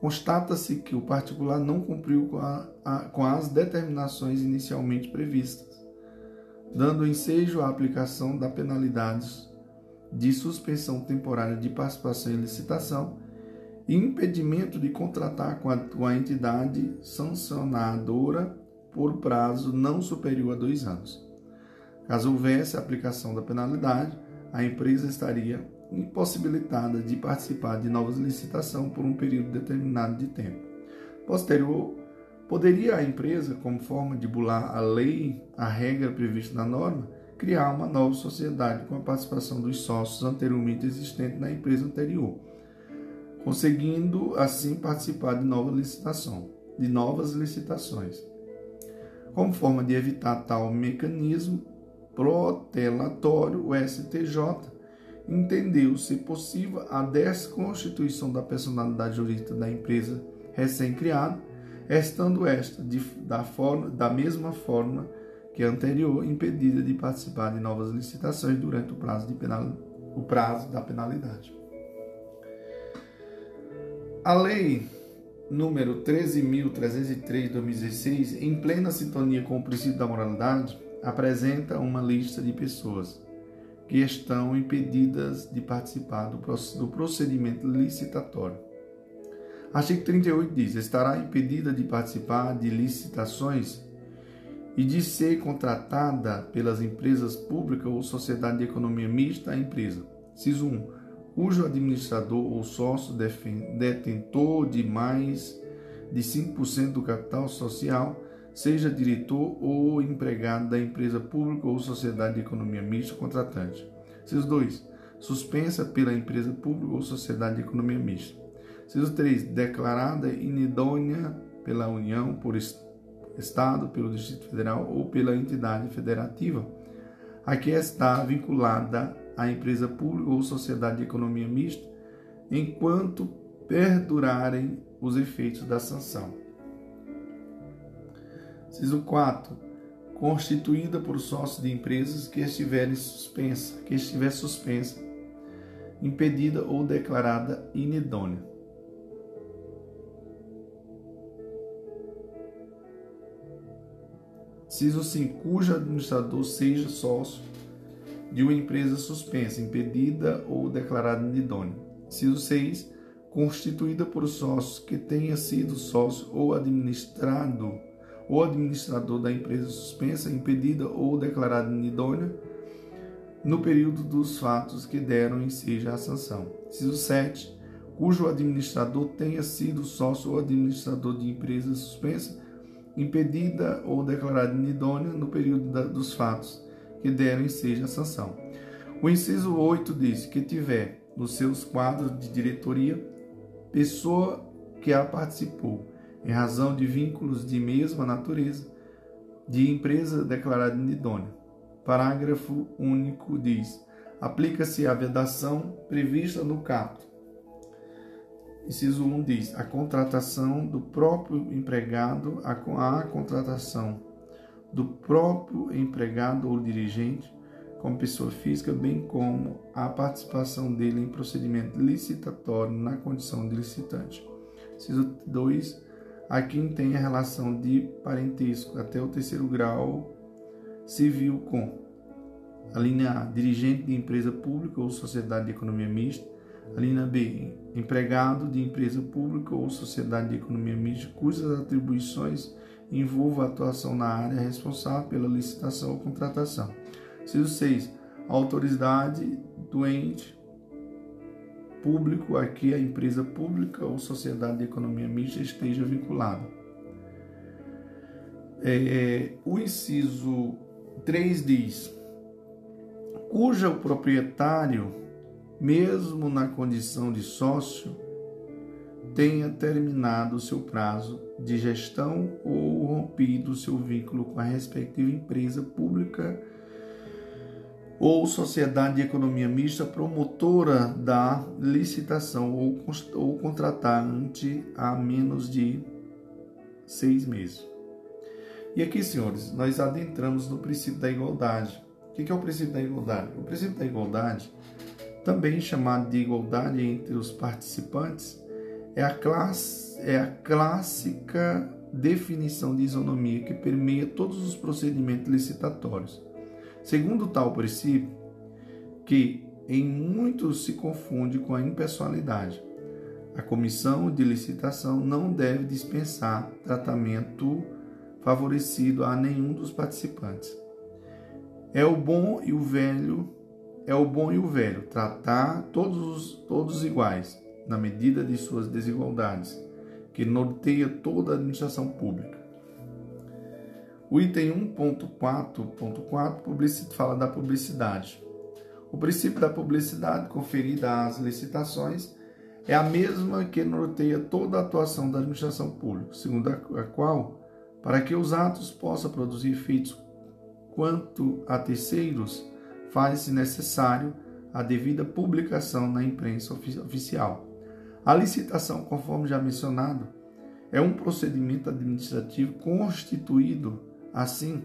constata-se que o particular não cumpriu com, a, a, com as determinações inicialmente previstas, dando ensejo à aplicação da penalidades de suspensão temporária de participação em licitação e impedimento de contratar com a, com a entidade sancionadora por prazo não superior a dois anos. Caso houvesse a aplicação da penalidade, a empresa estaria impossibilitada de participar de novas licitações por um período determinado de tempo. Posterior, poderia a empresa, como forma de bular a lei, a regra prevista na norma, criar uma nova sociedade com a participação dos sócios anteriormente existentes na empresa anterior, conseguindo assim participar de nova licitação, de novas licitações. Como forma de evitar tal mecanismo protelatório, o STJ entendeu ser possível a desconstituição da personalidade jurídica da empresa recém-criada, estando esta de, da, forma, da mesma forma que a anterior, impedida de participar de novas licitações durante o prazo, penal, o prazo da penalidade. A lei número 13.303 de 2016, em plena sintonia com o princípio da moralidade, apresenta uma lista de pessoas que estão impedidas de participar do procedimento licitatório. Artigo 38 diz: estará impedida de participar de licitações e de ser contratada pelas empresas públicas ou sociedade de economia mista a empresa. Ciso 1 cujo administrador ou sócio detentor de mais de 5% do capital social seja diretor ou empregado da empresa pública ou sociedade de economia mista contratante. Ciso 2. Suspensa pela empresa pública ou sociedade de economia mista. Ciso 3. Declarada inidônea pela União, por Estado, pelo Distrito Federal ou pela entidade federativa a que está vinculada à empresa pública ou sociedade de economia mista, enquanto perdurarem os efeitos da sanção. Ciso 4. Constituída por sócios de empresas que estiverem suspensa, que estiver suspensa, impedida ou declarada inidônea. Ciso 5. Cujo administrador seja sócio de uma empresa suspensa, impedida ou declarada inidônea. Ciso 6. Constituída por sócios que tenha sido sócio ou administrado ou administrador da empresa suspensa, impedida ou declarada inidônea no período dos fatos que deram em seja a sanção. Ciso 7. Cujo administrador tenha sido sócio ou administrador de empresa suspensa, impedida ou declarada inidônea no período da, dos fatos que deram seja a sanção. O inciso 8 diz que tiver nos seus quadros de diretoria pessoa que a participou em razão de vínculos de mesma natureza de empresa declarada inidônea. Parágrafo único diz: aplica-se a vedação prevista no capto. Inciso 1 diz: a contratação do próprio empregado, a, a contratação do próprio empregado ou dirigente como pessoa física, bem como a participação dele em procedimento licitatório na condição de licitante. Inciso 2. A quem tem a relação de parentesco até o terceiro grau civil com a linha A, dirigente de empresa pública ou sociedade de economia mista. A linha B, empregado de empresa pública ou sociedade de economia mista, cujas atribuições envolvam a atuação na área responsável pela licitação ou contratação. Inciso 6. A autoridade do ente público a que a empresa pública ou sociedade de economia mista esteja vinculada. É, o inciso 3 diz: cuja o proprietário, mesmo na condição de sócio, tenha terminado seu prazo de gestão ou rompido seu vínculo com a respectiva empresa pública ou sociedade de economia mista promotora da licitação ou, ou contratante há menos de seis meses. E aqui, senhores, nós adentramos no princípio da igualdade. O que é o princípio da igualdade? O princípio da igualdade, também chamado de igualdade entre os participantes, é a, classe, é a clássica definição de isonomia que permeia todos os procedimentos licitatórios. Segundo tal princípio, que em muitos se confunde com a impessoalidade, a comissão de licitação não deve dispensar tratamento favorecido a nenhum dos participantes. É o bom e o velho, é o bom e o velho tratar todos todos iguais, na medida de suas desigualdades, que norteia toda a administração pública. O item 1.4.4 fala da publicidade. O princípio da publicidade conferida às licitações é a mesma que norteia toda a atuação da administração pública, segundo a qual para que os atos possam produzir efeitos quanto a terceiros, faz-se necessário a devida publicação na imprensa oficial. A licitação, conforme já mencionado, é um procedimento administrativo constituído, assim,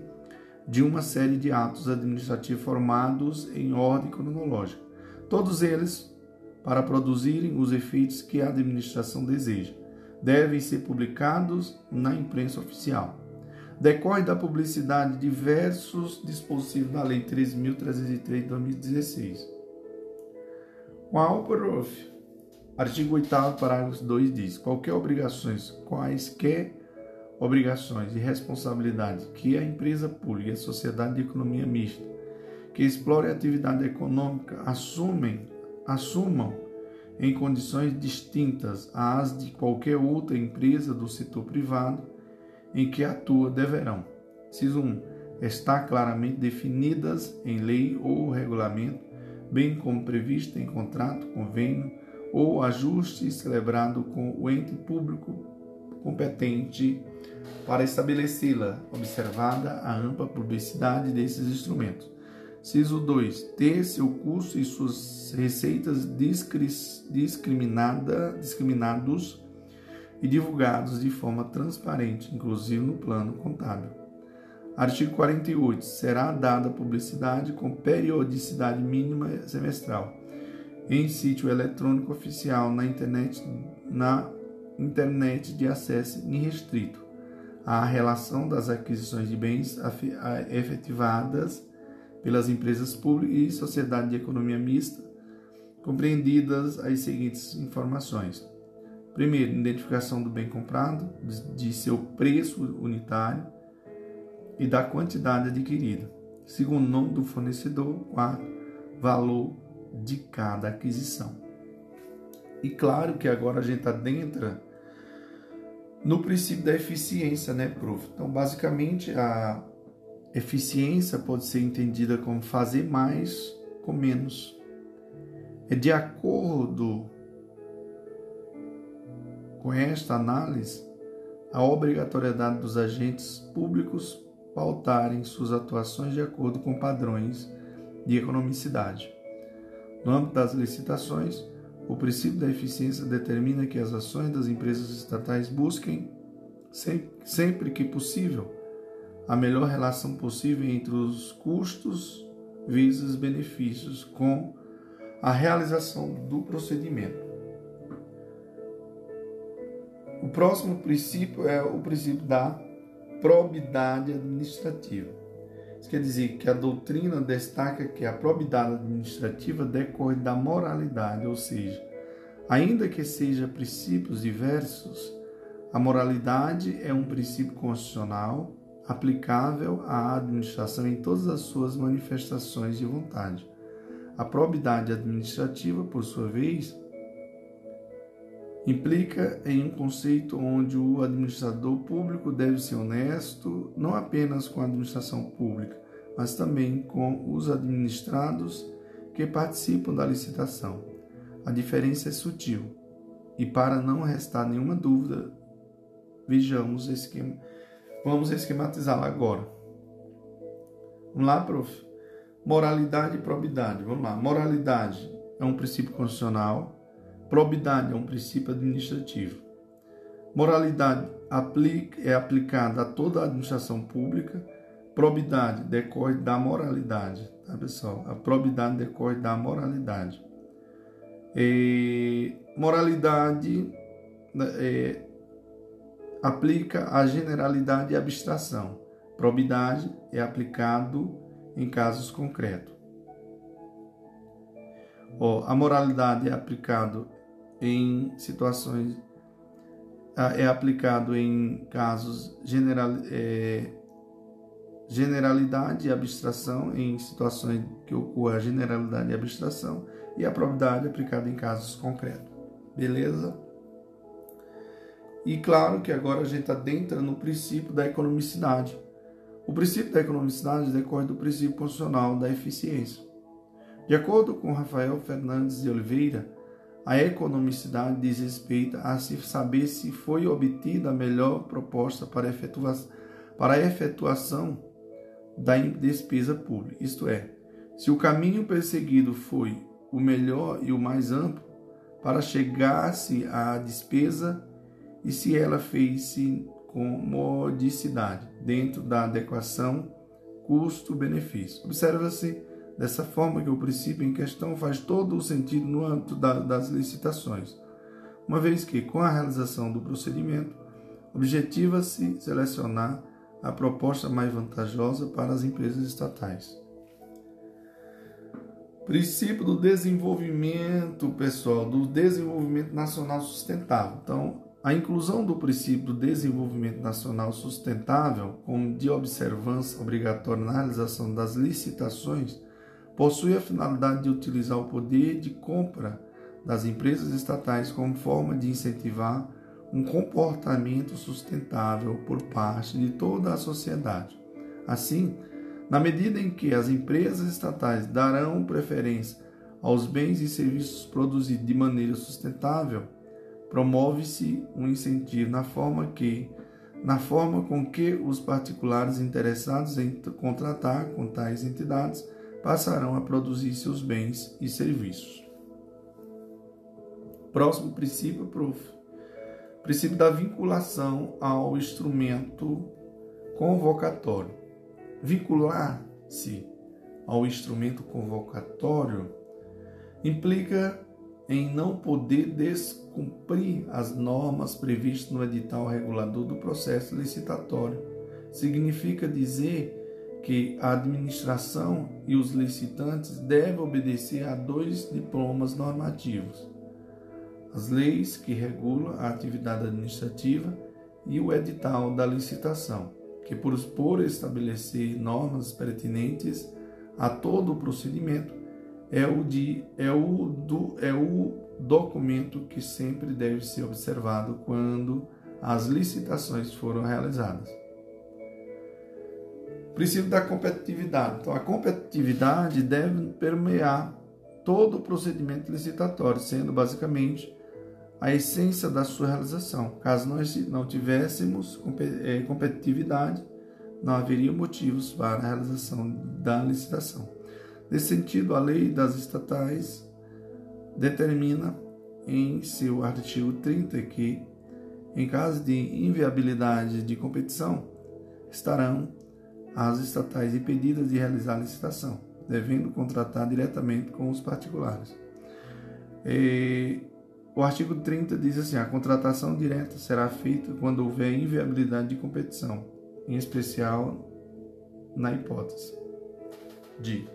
de uma série de atos administrativos formados em ordem cronológica, todos eles para produzirem os efeitos que a administração deseja devem ser publicados na imprensa oficial. Decorre da publicidade diversos dispositivos da Lei 13.303 de 2016. Qual, prof? Artigo 8 parágrafo 2 diz: qualquer obrigações, quaisquer obrigações e responsabilidade que a empresa pública e a sociedade de economia mista que explore atividade econômica assumem, assumam em condições distintas às de qualquer outra empresa do setor privado em que atua deverão. Ciso 1. Está claramente definidas em lei ou regulamento, bem como prevista em contrato, convênio ou ajuste celebrado com o ente público competente para estabelecê-la, observada a ampla publicidade desses instrumentos Ciso 2. Ter seu custo e suas receitas discriminada, discriminados e divulgados de forma transparente, inclusive no plano contábil. Artigo 48. Será dada publicidade com periodicidade mínima semestral em sítio eletrônico oficial na internet, na internet de acesso irrestrito à relação das aquisições de bens efetivadas pelas empresas públicas e sociedade de economia mista, compreendidas as seguintes informações. Primeiro, identificação do bem comprado, de seu preço unitário e da quantidade adquirida. Segundo, nome do fornecedor. Quarto, valor de cada aquisição. E claro que agora a gente adentra no princípio da eficiência, né, prof? Então, basicamente, a Eficiência pode ser entendida como fazer mais com menos. É de acordo com esta análise, a obrigatoriedade dos agentes públicos pautarem suas atuações de acordo com padrões de economicidade. No âmbito das licitações, o princípio da eficiência determina que as ações das empresas estatais busquem, sempre que possível, a melhor relação possível entre os custos vezes benefícios com a realização do procedimento. O próximo princípio é o princípio da probidade administrativa. Isso quer dizer que a doutrina destaca que a probidade administrativa decorre da moralidade, ou seja, ainda que seja princípios diversos, a moralidade é um princípio constitucional aplicável à administração em todas as suas manifestações de vontade. A probidade administrativa, por sua vez, implica em um conceito onde o administrador público deve ser honesto não apenas com a administração pública, mas também com os administrados que participam da licitação. A diferença é sutil e para não restar nenhuma dúvida, vejamos esquema. Vamos esquematizá-la agora. Vamos lá, prof. Moralidade e probidade. Vamos lá. Moralidade é um princípio constitucional Probidade é um princípio administrativo. Moralidade é aplicada a toda a administração pública. Probidade decorre da moralidade, tá pessoal? A probidade decorre da moralidade. E moralidade né, é, aplica a generalidade e abstração. Probidade é aplicado em casos concretos. A moralidade é aplicado em situações é aplicado em casos general, é, generalidade e abstração em situações que ocorra generalidade e abstração e a probabilidade aplicada em casos concretos. Beleza? E claro que agora a gente adentra no princípio da economicidade. O princípio da economicidade decorre do princípio constitucional da eficiência. De acordo com Rafael Fernandes de Oliveira, a economicidade diz respeito a se saber se foi obtida a melhor proposta para, efetua para a efetuação da despesa pública, isto é, se o caminho perseguido foi o melhor e o mais amplo para chegar-se à despesa e se ela fez-se com modicidade, dentro da adequação custo-benefício. Observa-se Dessa forma que o princípio em questão faz todo o sentido no âmbito da, das licitações, uma vez que, com a realização do procedimento, objetiva-se selecionar a proposta mais vantajosa para as empresas estatais. Princípio do desenvolvimento, pessoal, do desenvolvimento nacional sustentável. Então, a inclusão do princípio do desenvolvimento nacional sustentável como de observância obrigatória na realização das licitações possui a finalidade de utilizar o poder de compra das empresas estatais como forma de incentivar um comportamento sustentável por parte de toda a sociedade. Assim, na medida em que as empresas estatais darão preferência aos bens e serviços produzidos de maneira sustentável, promove-se um incentivo na forma que na forma com que os particulares interessados em contratar com tais entidades passarão a produzir seus bens e serviços. Próximo princípio, prof. Princípio da vinculação ao instrumento convocatório. Vincular-se ao instrumento convocatório implica em não poder descumprir as normas previstas no edital regulador do processo licitatório. Significa dizer que a administração e os licitantes devem obedecer a dois diplomas normativos: as leis que regulam a atividade administrativa e o edital da licitação, que por, estabelecer normas pertinentes a todo o procedimento é o, de, é, o do, é o documento que sempre deve ser observado quando as licitações foram realizadas princípio da competitividade. Então, a competitividade deve permear todo o procedimento licitatório, sendo basicamente a essência da sua realização. Caso nós não tivéssemos eh, competitividade, não haveria motivos para a realização da licitação. Nesse sentido, a lei das estatais determina em seu artigo 30 que, em caso de inviabilidade de competição, estarão as estatais impedidas de realizar a licitação, devendo contratar diretamente com os particulares. E o artigo 30 diz assim: a contratação direta será feita quando houver inviabilidade de competição, em especial na hipótese de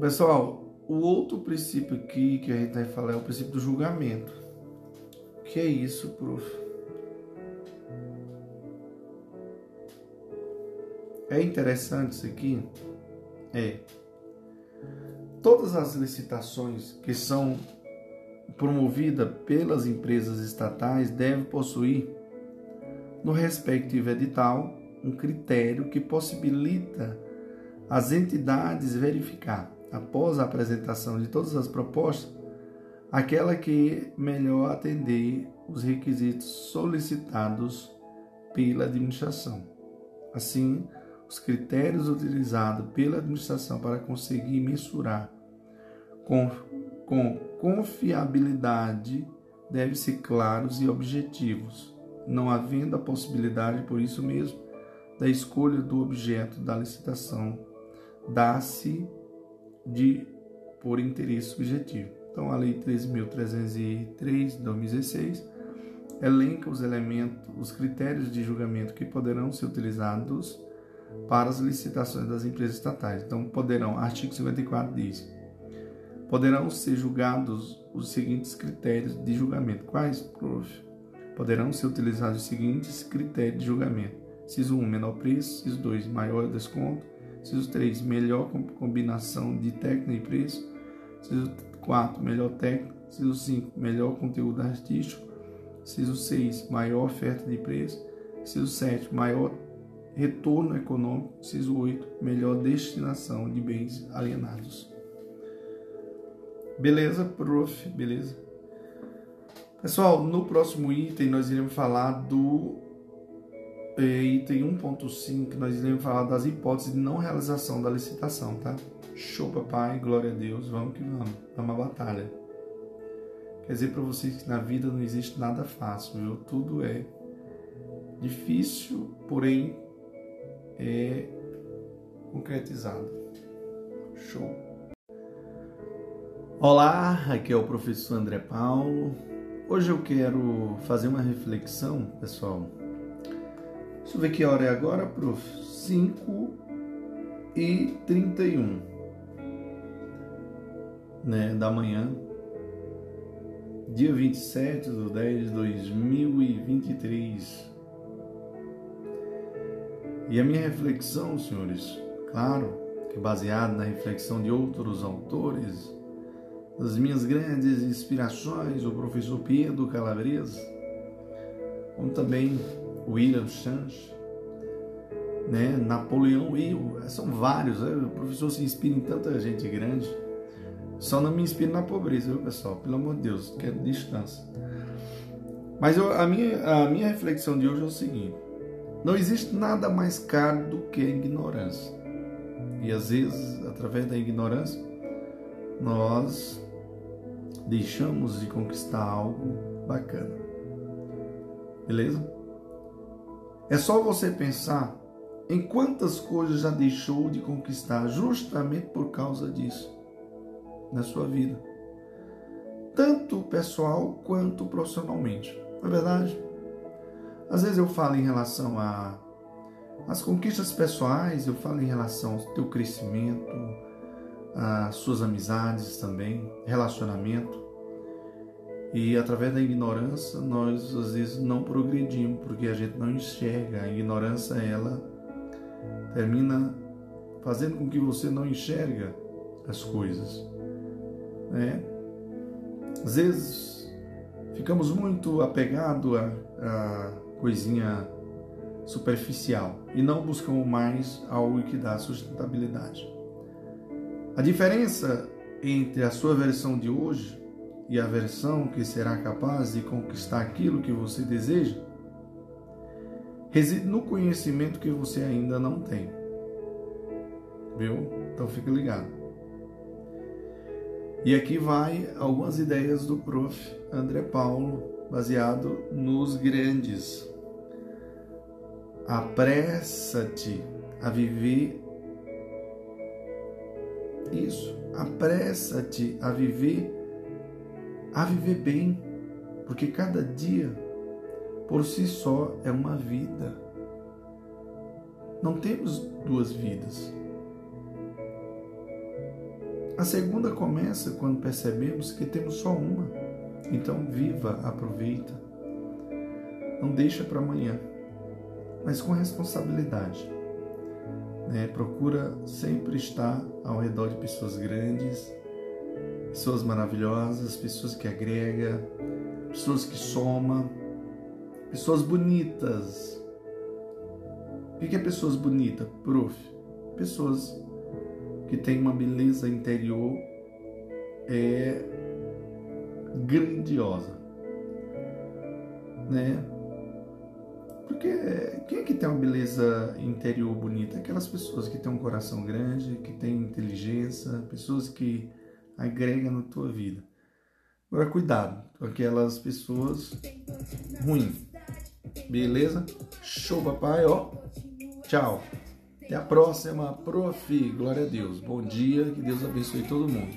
Pessoal, o outro princípio aqui que a gente vai falar é o princípio do julgamento. O que é isso, prof? É interessante isso aqui? É. Todas as licitações que são promovidas pelas empresas estatais devem possuir, no respectivo edital, um critério que possibilita as entidades verificar após a apresentação de todas as propostas, aquela que melhor atender os requisitos solicitados pela administração. Assim, os critérios utilizados pela administração para conseguir mensurar com, com confiabilidade devem ser claros e objetivos, não havendo a possibilidade, por isso mesmo, da escolha do objeto da licitação, dá-se de por interesse subjetivo. Então, a Lei 13.303 de 2016 elenca os elementos, os critérios de julgamento que poderão ser utilizados para as licitações das empresas estatais. Então, poderão, artigo 54 diz, poderão ser julgados os seguintes critérios de julgamento. Quais, prof? Poderão ser utilizados os seguintes critérios de julgamento. CISO 1, menor preço. CISO 2, maior desconto. Inciso 3, melhor combinação de técnica e preço. Inciso 4, melhor técnica. Inciso 5, melhor conteúdo artístico. Inciso 6, maior oferta de preço. Inciso 7, maior retorno econômico. Inciso 8, melhor destinação de bens alienados. Beleza, prof? Beleza? Pessoal, no próximo item nós iremos falar do item 1.5, nós iremos falar das hipóteses de não realização da licitação, tá? Show, papai, glória a Deus, vamos que vamos, é uma batalha. Quer dizer para vocês que na vida não existe nada fácil, viu? Tudo é difícil, porém é concretizado. Show. Olá, aqui é o professor André Paulo. Hoje eu quero fazer uma reflexão, pessoal, Deixa eu ver que hora é agora, prof. 5 e 31 né, da manhã, dia 27 de 10 de 2023. E a minha reflexão, senhores, claro, que é baseada na reflexão de outros autores, das minhas grandes inspirações, o professor Pedro Calabresa, como também William Chance, né? Napoleão Hill, são vários. Né? O professor se inspira em tanta gente grande. Só não me inspira na pobreza, viu, pessoal? Pelo amor de Deus, quero distância. Mas eu, a, minha, a minha reflexão de hoje é o seguinte: não existe nada mais caro do que a ignorância. E às vezes, através da ignorância, nós deixamos de conquistar algo bacana. Beleza? É só você pensar em quantas coisas já deixou de conquistar justamente por causa disso na sua vida, tanto pessoal quanto profissionalmente. Não é verdade? Às vezes eu falo em relação a as conquistas pessoais, eu falo em relação ao teu crescimento, às suas amizades também, relacionamento. E através da ignorância, nós às vezes não progredimos, porque a gente não enxerga. A ignorância, ela termina fazendo com que você não enxerga as coisas. Né? Às vezes ficamos muito apegados a, a coisinha superficial e não buscamos mais algo que dá sustentabilidade. A diferença entre a sua versão de hoje e aversão que será capaz de conquistar aquilo que você deseja reside no conhecimento que você ainda não tem. Viu? Então fique ligado. E aqui vai algumas ideias do prof. André Paulo, baseado nos grandes. Apressa-te a viver isso. Apressa-te a viver, a viver bem, porque cada dia por si só é uma vida. Não temos duas vidas. A segunda começa quando percebemos que temos só uma. Então viva, aproveita. Não deixa para amanhã, mas com responsabilidade. Né? Procura sempre estar ao redor de pessoas grandes, pessoas maravilhosas, pessoas que agregam, pessoas que somam, pessoas bonitas. O que é pessoas bonitas, prof? Pessoas que tem uma beleza interior é grandiosa, né? Porque quem é que tem uma beleza interior bonita? Aquelas pessoas que têm um coração grande, que têm inteligência, pessoas que agregam na tua vida. Agora cuidado com aquelas pessoas ruins. Beleza? Show, papai, ó. Tchau. Até a próxima, prof. Glória a Deus. Bom dia, que Deus abençoe todo mundo.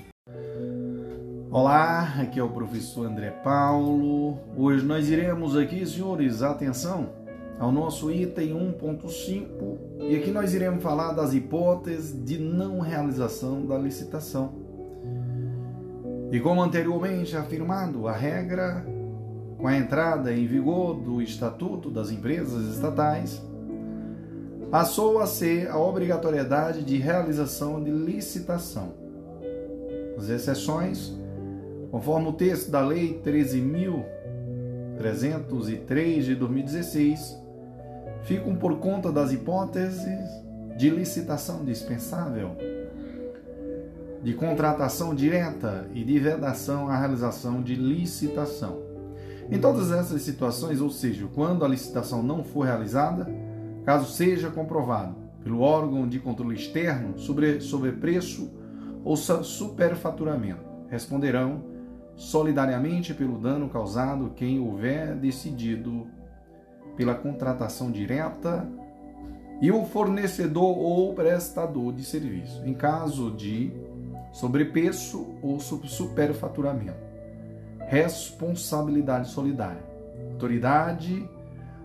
Olá, aqui é o professor André Paulo. Hoje nós iremos aqui, senhores, atenção, ao nosso item 1.5 e aqui nós iremos falar das hipóteses de não realização da licitação. E como anteriormente afirmado, a regra com a entrada em vigor do Estatuto das Empresas Estatais passou a ser a obrigatoriedade de realização de licitação. As exceções, conforme o texto da Lei 13.303 de 2016, ficam por conta das hipóteses de licitação dispensável, de contratação direta e de vedação à realização de licitação. Em todas essas situações, ou seja, quando a licitação não for realizada, caso seja comprovado pelo órgão de controle externo sobre sobrepreço ou superfaturamento. Responderão solidariamente pelo dano causado quem houver decidido pela contratação direta e o fornecedor ou prestador de serviço, em caso de sobrepreço ou superfaturamento. Responsabilidade solidária. Autoridade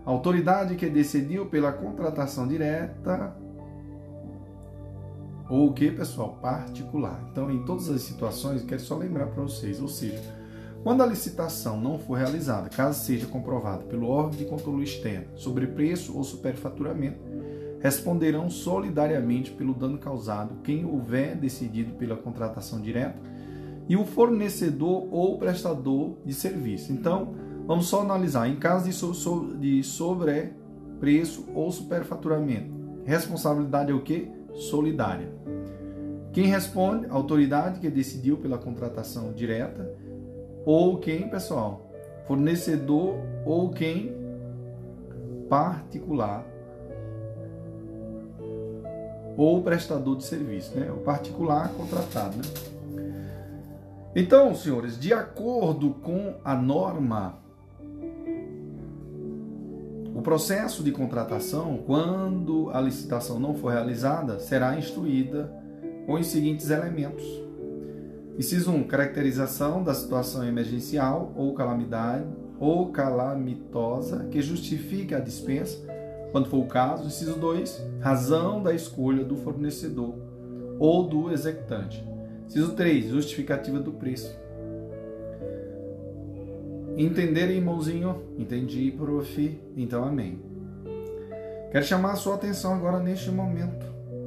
autoridade que decidiu pela contratação direta ou o que, pessoal? Particular. Então, em todas as situações, quero só lembrar para vocês, ou seja, quando a licitação não for realizada, caso seja comprovado pelo órgão de controle externo sobre preço ou superfaturamento, responderão solidariamente pelo dano causado quem houver decidido pela contratação direta e o fornecedor ou prestador de serviço. Então, Vamos só analisar. Em caso de, so, de sobrepreço ou superfaturamento, responsabilidade é o que? Solidária. Quem responde? Autoridade que decidiu pela contratação direta ou quem, pessoal? Fornecedor ou quem? Particular ou prestador de serviço, né? O particular contratado, né? Então, senhores, de acordo com a norma o processo de contratação, quando a licitação não for realizada, será instruída com os seguintes elementos. Inciso 1. Caracterização da situação emergencial ou calamidade ou calamitosa que justifique a dispensa, quando for o caso. Inciso 2. Razão da escolha do fornecedor ou do executante. Inciso 3. Justificativa do preço. Entenderam, irmãozinho? Entendi, prof. Então, amém. Quero chamar a sua atenção agora neste momento,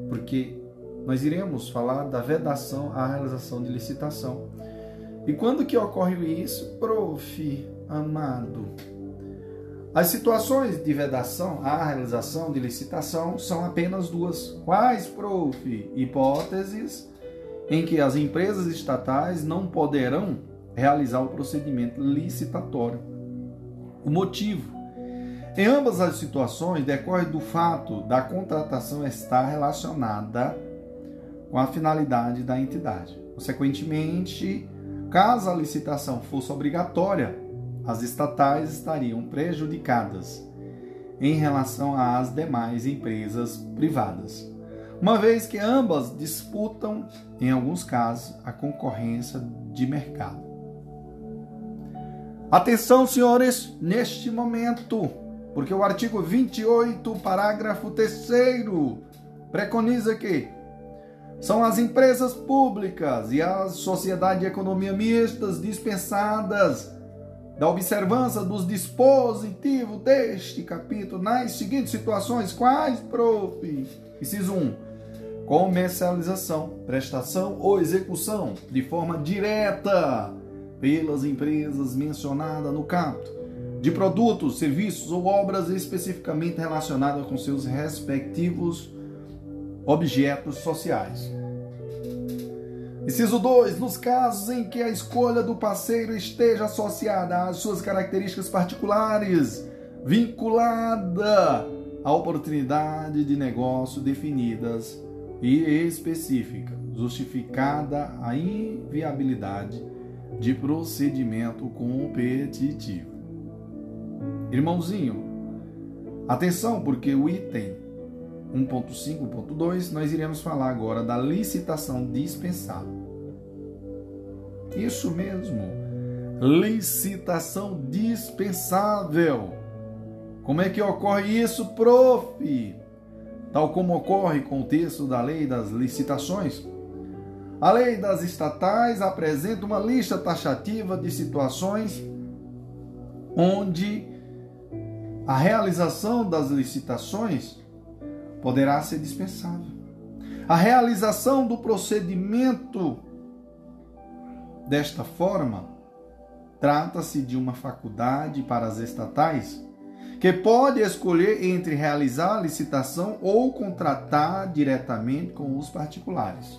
porque nós iremos falar da vedação à realização de licitação. E quando que ocorre isso, prof, amado? As situações de vedação à realização de licitação são apenas duas. Quais, prof? Hipóteses em que as empresas estatais não poderão realizar o procedimento licitatório. O motivo. Em ambas as situações, decorre do fato da contratação estar relacionada com a finalidade da entidade. Consequentemente, caso a licitação fosse obrigatória, as estatais estariam prejudicadas em relação às demais empresas privadas, uma vez que ambas disputam, em alguns casos, a concorrência de mercado. Atenção, senhores, neste momento, porque o artigo 28, parágrafo 3 preconiza que são as empresas públicas e as sociedades de economia mistas dispensadas da observância dos dispositivos deste capítulo nas seguintes situações. Quais, prof? Inciso 1. Comercialização, prestação ou execução de forma direta pelas empresas mencionadas no capítulo de produtos, serviços ou obras especificamente relacionadas com seus respectivos objetos sociais. Inciso 2. Nos casos em que a escolha do parceiro esteja associada às suas características particulares, vinculada à oportunidade de negócio definidas e específica, justificada a inviabilidade de procedimento competitivo. Irmãozinho, atenção, porque o item 1.5, 1.2, nós iremos falar agora da licitação dispensável. Isso mesmo, licitação dispensável. Como é que ocorre isso, prof? Tal como ocorre com o texto da lei das licitações, a lei das estatais apresenta uma lista taxativa de situações onde a realização das licitações poderá ser dispensável. A realização do procedimento desta forma trata-se de uma faculdade para as estatais que pode escolher entre realizar a licitação ou contratar diretamente com os particulares.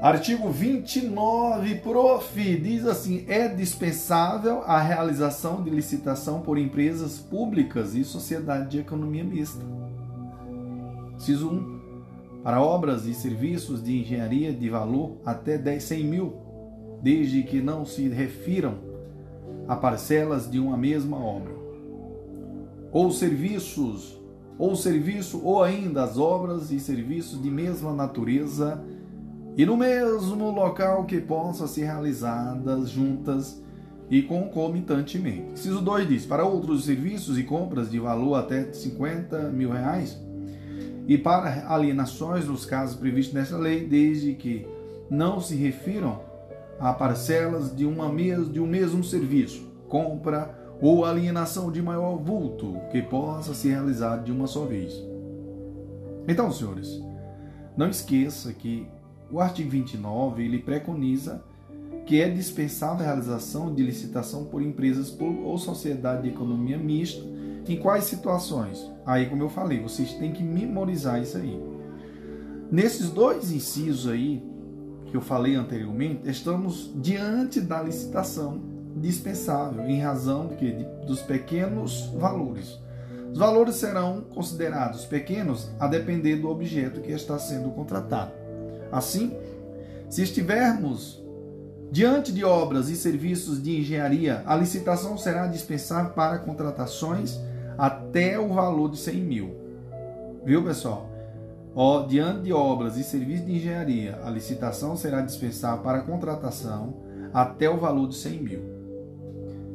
Artigo 29, prof, diz assim: é dispensável a realização de licitação por empresas públicas e sociedade de economia mista. Ciso 1. Para obras e serviços de engenharia de valor até 10, 100 mil, desde que não se refiram a parcelas de uma mesma obra. Ou serviços, ou serviço, ou ainda as obras e serviços de mesma natureza e no mesmo local que possam ser realizadas juntas e concomitantemente. Inciso 2 diz: para outros serviços e compras de valor até 50 mil reais e para alienações nos casos previstos nesta lei, desde que não se refiram a parcelas de, uma mes de um mesmo serviço, compra ou alienação de maior vulto que possa ser realizado de uma só vez. Então, senhores, não esqueça que o artigo 29 ele preconiza que é dispensável a realização de licitação por empresas ou sociedade de economia mista. Em quais situações? Aí, como eu falei, vocês têm que memorizar isso aí. Nesses dois incisos aí que eu falei anteriormente, estamos diante da licitação dispensável em razão de que dos pequenos valores. Os valores serão considerados pequenos a depender do objeto que está sendo contratado. Assim, se estivermos diante de obras e serviços de engenharia, a licitação será dispensável para contratações até o valor de 100 mil. Viu, pessoal? Ó, diante de obras e serviços de engenharia, a licitação será dispensável para contratação até o valor de 100 mil.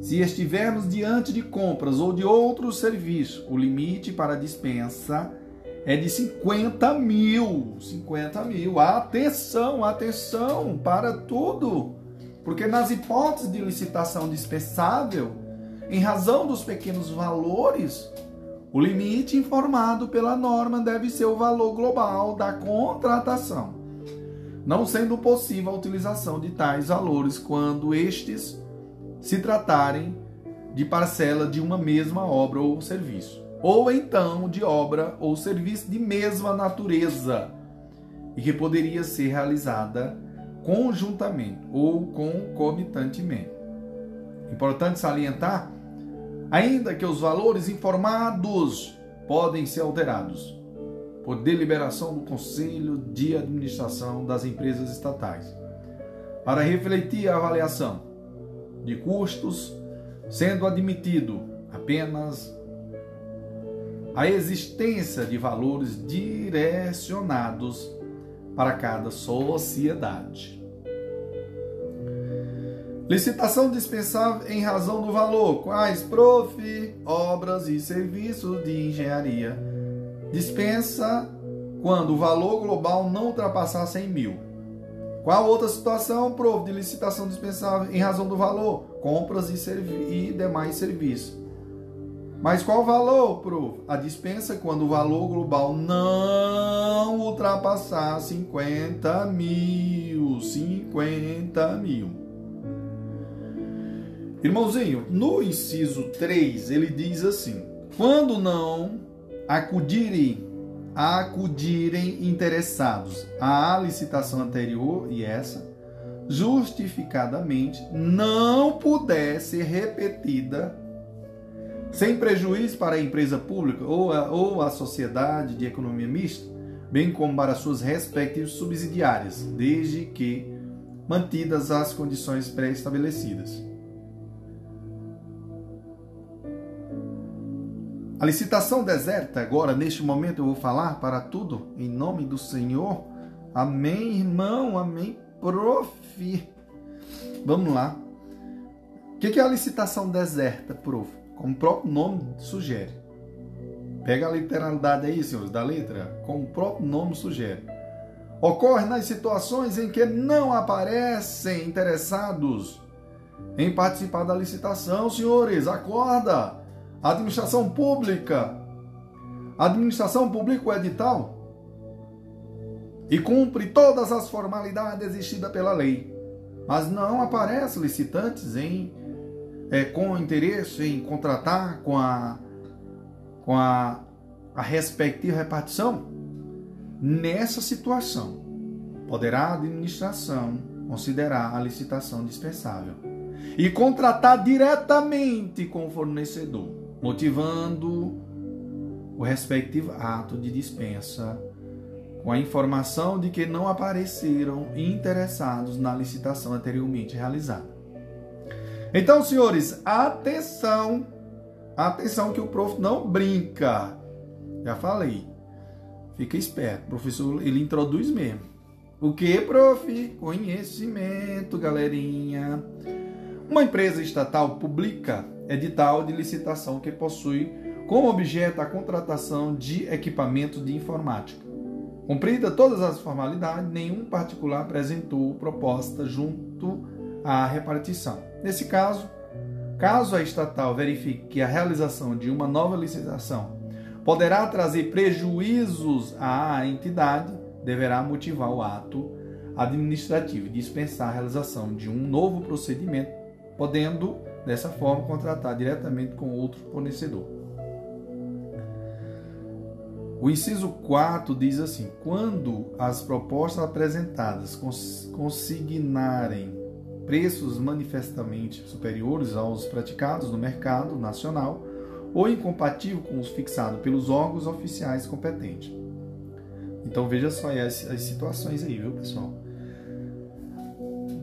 Se estivermos diante de compras ou de outros serviços, o limite para dispensa é de 50 mil. 50 mil. Atenção, atenção para tudo. Porque nas hipóteses de licitação dispensável, em razão dos pequenos valores, o limite informado pela norma deve ser o valor global da contratação, não sendo possível a utilização de tais valores quando estes se tratarem de parcela de uma mesma obra ou serviço ou então de obra ou serviço de mesma natureza e que poderia ser realizada conjuntamente ou concomitantemente. Importante salientar, ainda que os valores informados podem ser alterados por deliberação do Conselho de Administração das empresas estatais, para refletir a avaliação de custos, sendo admitido apenas a existência de valores direcionados para cada sociedade. Licitação dispensável em razão do valor. Quais? Prof. Obras e serviços de engenharia. Dispensa quando o valor global não ultrapassar 100 mil. Qual outra situação? Prof. De licitação dispensável em razão do valor. Compras e, e demais serviços. Mas qual o valor, prof? A dispensa quando o valor global não ultrapassar 50 mil. 50 mil. Irmãozinho, no inciso 3, ele diz assim: quando não acudirem, acudirem interessados à licitação anterior e essa, justificadamente não puder ser repetida sem prejuízo para a empresa pública ou a, ou a sociedade de economia mista, bem como para suas respectivas subsidiárias, desde que mantidas as condições pré-estabelecidas. A licitação deserta, agora, neste momento, eu vou falar para tudo, em nome do Senhor. Amém, irmão, amém, prof. Vamos lá. O que é a licitação deserta, prof? Como o próprio nome sugere. Pega a literalidade aí, senhores, da letra, como o próprio nome sugere. Ocorre nas situações em que não aparecem interessados em participar da licitação, senhores. Acorda! administração pública. administração pública, o edital, e cumpre todas as formalidades exigidas pela lei. Mas não aparece licitantes em é, com interesse em contratar com a com a, a respectiva repartição. Nessa situação, poderá a administração considerar a licitação dispensável e contratar diretamente com o fornecedor motivando o respectivo ato de dispensa com a informação de que não apareceram interessados na licitação anteriormente realizada. Então, senhores, atenção, atenção que o prof não brinca. Já falei. Fica esperto, o professor ele introduz mesmo. O que, prof? Conhecimento, galerinha. Uma empresa estatal publica edital de licitação que possui como objeto a contratação de equipamentos de informática. Cumprida todas as formalidades, nenhum particular apresentou proposta junto à repartição. Nesse caso, caso a estatal verifique que a realização de uma nova licitação poderá trazer prejuízos à entidade, deverá motivar o ato administrativo e dispensar a realização de um novo procedimento, podendo dessa forma contratar diretamente com outro fornecedor. O inciso 4 diz assim: quando as propostas apresentadas consignarem preços manifestamente superiores aos praticados no mercado nacional ou incompatível com os fixados pelos órgãos oficiais competentes. Então veja só as, as situações aí, viu, pessoal?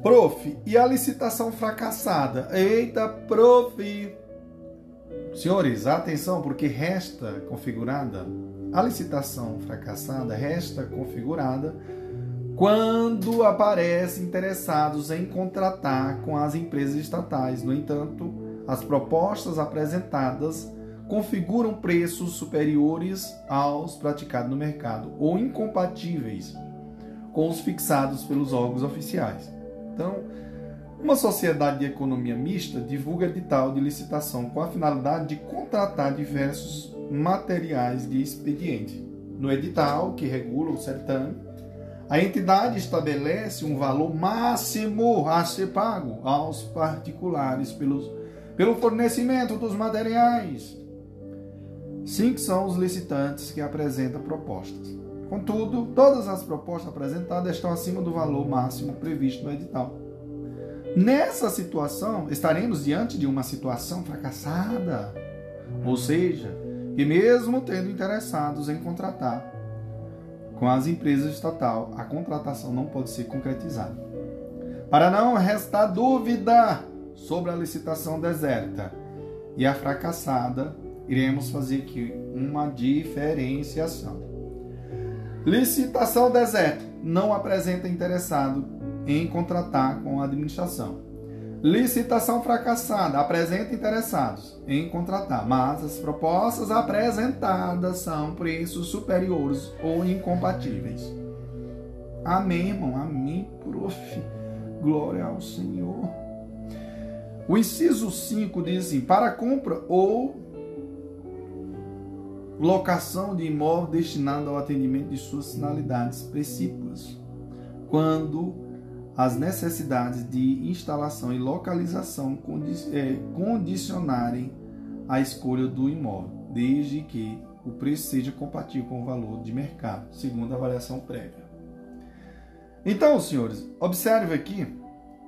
Prof, e a licitação fracassada? Eita, prof! Senhores, atenção, porque resta configurada, a licitação fracassada resta configurada quando aparecem interessados em contratar com as empresas estatais. No entanto, as propostas apresentadas configuram preços superiores aos praticados no mercado ou incompatíveis com os fixados pelos órgãos oficiais. Então, uma sociedade de economia mista divulga edital de licitação com a finalidade de contratar diversos materiais de expediente. No edital, que regula o certame, a entidade estabelece um valor máximo a ser pago aos particulares pelos, pelo fornecimento dos materiais. Cinco são os licitantes que apresentam propostas. Contudo, todas as propostas apresentadas estão acima do valor máximo previsto no edital. Nessa situação, estaremos diante de uma situação fracassada. Ou seja, que mesmo tendo interessados em contratar com as empresas estatal, a contratação não pode ser concretizada. Para não restar dúvida sobre a licitação deserta e a fracassada, iremos fazer aqui uma diferenciação. Licitação deserta não apresenta interessado em contratar com a administração. Licitação fracassada apresenta interessados em contratar, mas as propostas apresentadas são preços superiores ou incompatíveis. Amém, irmão? Amém, prof. Glória ao Senhor. O inciso 5 diz assim: para compra ou locação de imóvel destinado ao atendimento de suas finalidades precípuas, quando as necessidades de instalação e localização é, condicionarem a escolha do imóvel, desde que o preço seja compatível com o valor de mercado, segundo a avaliação prévia. Então, senhores, observe aqui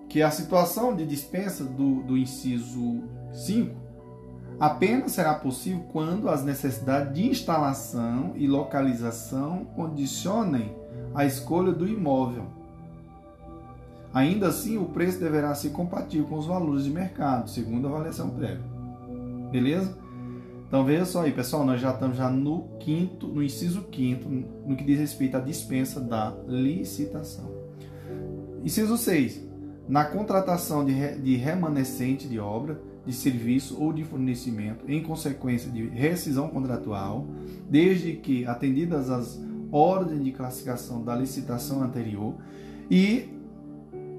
que a situação de dispensa do, do inciso 5 apenas será possível quando as necessidades de instalação e localização condicionem a escolha do imóvel. Ainda assim, o preço deverá ser compatível com os valores de mercado, segundo a avaliação prévia. Beleza? Então veja só aí, pessoal, nós já estamos já no quinto, no inciso quinto, no que diz respeito à dispensa da licitação. Inciso 6. Na contratação de, de remanescente de obra, de serviço ou de fornecimento em consequência de rescisão contratual, desde que atendidas as ordens de classificação da licitação anterior e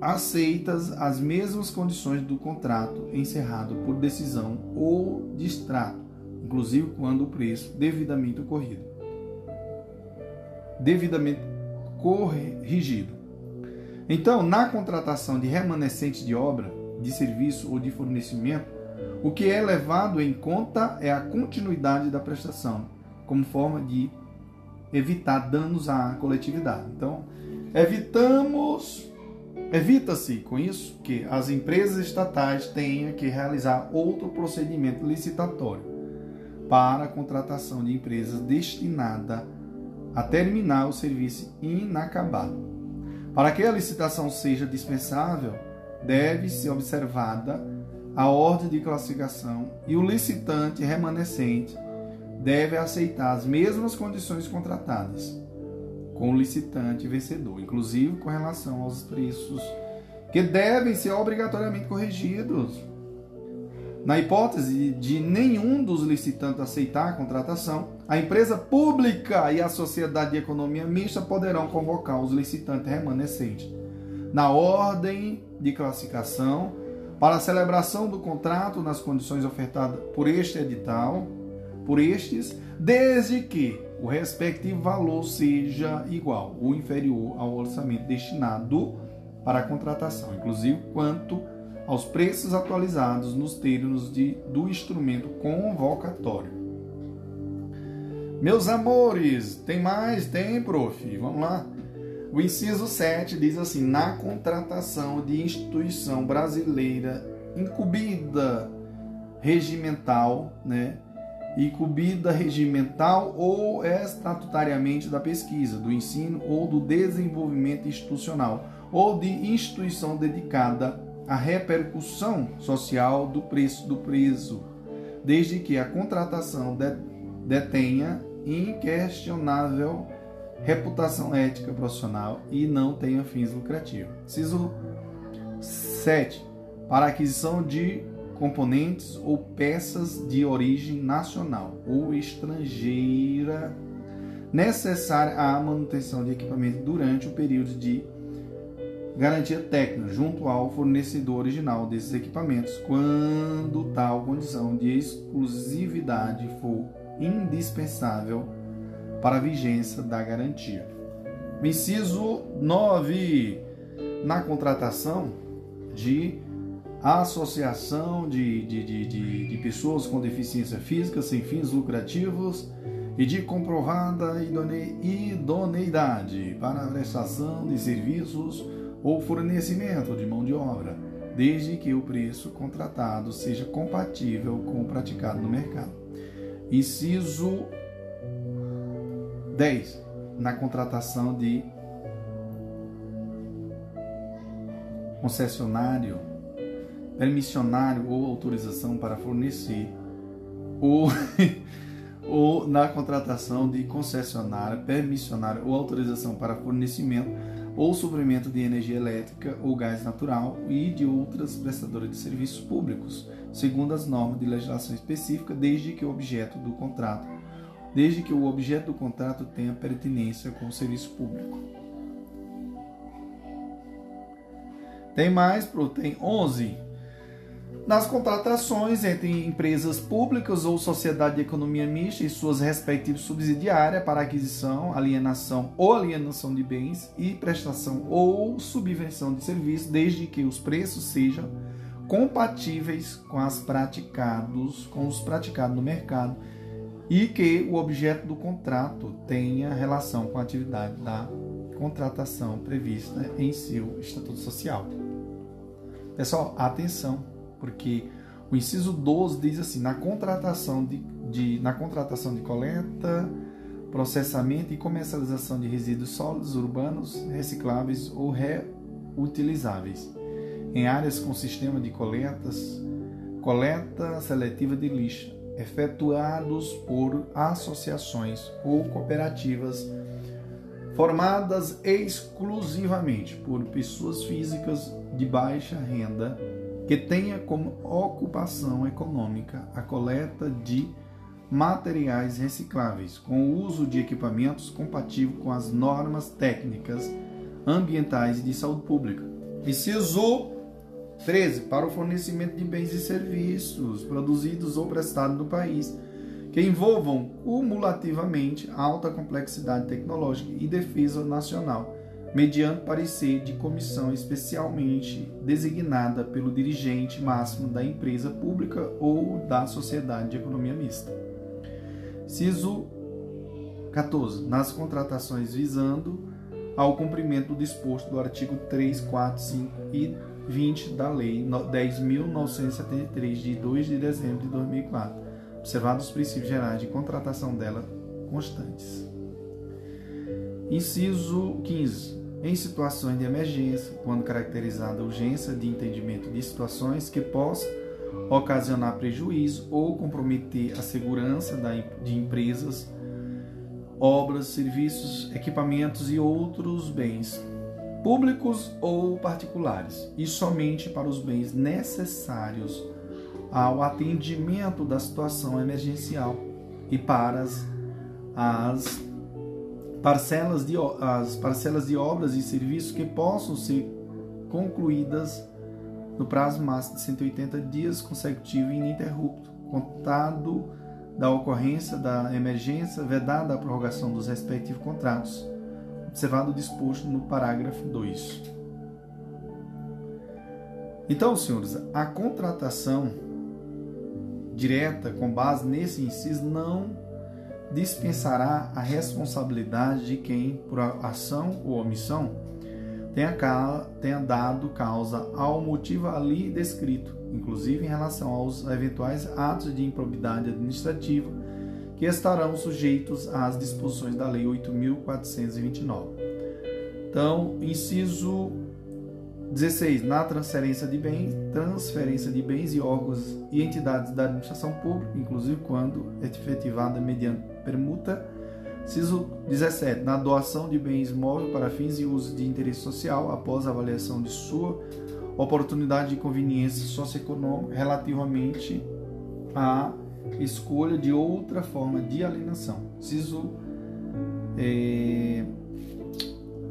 aceitas as mesmas condições do contrato encerrado por decisão ou distrato, inclusive quando o preço devidamente ocorrido. Devidamente corrigido. Então, na contratação de remanescente de obra, de serviço ou de fornecimento, o que é levado em conta é a continuidade da prestação, como forma de evitar danos à coletividade. Então, evitamos evita-se com isso que as empresas estatais tenham que realizar outro procedimento licitatório para a contratação de empresas destinada a terminar o serviço inacabado. Para que a licitação seja dispensável, deve ser observada a ordem de classificação e o licitante remanescente deve aceitar as mesmas condições contratadas com o licitante vencedor, inclusive com relação aos preços que devem ser obrigatoriamente corrigidos. Na hipótese de nenhum dos licitantes aceitar a contratação, a empresa pública e a sociedade de economia mista poderão convocar os licitantes remanescentes na ordem de classificação para a celebração do contrato nas condições ofertadas por este edital, por estes, desde que o respectivo valor seja igual ou inferior ao orçamento destinado para a contratação, inclusive quanto aos preços atualizados nos termos de, do instrumento convocatório. Meus amores, tem mais? Tem, prof. Vamos lá. O inciso 7 diz assim: na contratação de instituição brasileira incumbida regimental, né? Incumbida regimental ou estatutariamente da pesquisa, do ensino ou do desenvolvimento institucional, ou de instituição dedicada à repercussão social do preço do preso, desde que a contratação detenha inquestionável reputação ética profissional e não tenha fins lucrativos. Ciso 7. Para aquisição de componentes ou peças de origem nacional ou estrangeira necessária à manutenção de equipamento durante o período de garantia técnica junto ao fornecedor original desses equipamentos, quando tal condição de exclusividade for indispensável para a vigência da garantia. Inciso 9. Na contratação de associação de, de, de, de, de pessoas com deficiência física sem fins lucrativos e de comprovada idoneidade para a prestação de serviços ou fornecimento de mão de obra, desde que o preço contratado seja compatível com o praticado no mercado. Inciso 10. Na contratação de concessionário, permissionário ou autorização para fornecer ou ou na contratação de concessionária, permissionária ou autorização para fornecimento ou suprimento de energia elétrica ou gás natural e de outras prestadoras de serviços públicos, segundo as normas de legislação específica, desde que o objeto do contrato, desde que o objeto do contrato tenha pertinência com o serviço público. Tem mais, tem 11 nas contratações entre empresas públicas ou sociedade de economia mista e suas respectivas subsidiárias para aquisição, alienação ou alienação de bens e prestação ou subvenção de serviços, desde que os preços sejam compatíveis com as praticados, com os praticados no mercado e que o objeto do contrato tenha relação com a atividade da contratação prevista em seu estatuto social. Pessoal, atenção porque o inciso 12 diz assim: na contratação de, de, na contratação de coleta, processamento e comercialização de resíduos sólidos urbanos recicláveis ou reutilizáveis em áreas com sistema de coletas, coleta seletiva de lixo, efetuados por associações ou cooperativas formadas exclusivamente por pessoas físicas de baixa renda que tenha como ocupação econômica a coleta de materiais recicláveis, com o uso de equipamentos compatíveis com as normas técnicas ambientais e de saúde pública. Inciso 13. Para o fornecimento de bens e serviços produzidos ou prestados no país, que envolvam cumulativamente alta complexidade tecnológica e defesa nacional mediante parecer de comissão especialmente designada pelo dirigente máximo da empresa pública ou da sociedade de economia mista. Ciso 14. Nas contratações visando ao cumprimento do disposto do artigo 3, 4, 5 e 20 da Lei 10.973, de 2 de dezembro de 2004, observados os princípios gerais de contratação dela constantes. Inciso 15 em situações de emergência, quando caracterizada urgência de entendimento de situações que possam ocasionar prejuízo ou comprometer a segurança de empresas, obras, serviços, equipamentos e outros bens públicos ou particulares, e somente para os bens necessários ao atendimento da situação emergencial e para as, as parcelas de, as parcelas de obras e serviços que possam ser concluídas no prazo máximo de 180 dias consecutivo e ininterrupto, contado da ocorrência da emergência, vedada a prorrogação dos respectivos contratos, observado o disposto no parágrafo 2. Então, senhores, a contratação direta com base nesse inciso não dispensará a responsabilidade de quem, por ação ou omissão, tenha, dado causa ao motivo ali descrito, inclusive em relação aos eventuais atos de improbidade administrativa que estarão sujeitos às disposições da Lei 8.429. Então, inciso 16. Na transferência de bens, transferência de bens e órgãos e entidades da administração pública, inclusive quando efetivada mediante permuta. Inciso 17. Na doação de bens móveis para fins e uso de interesse social, após avaliação de sua oportunidade de conveniência socioeconômica relativamente à escolha de outra forma de alienação. Inciso eh,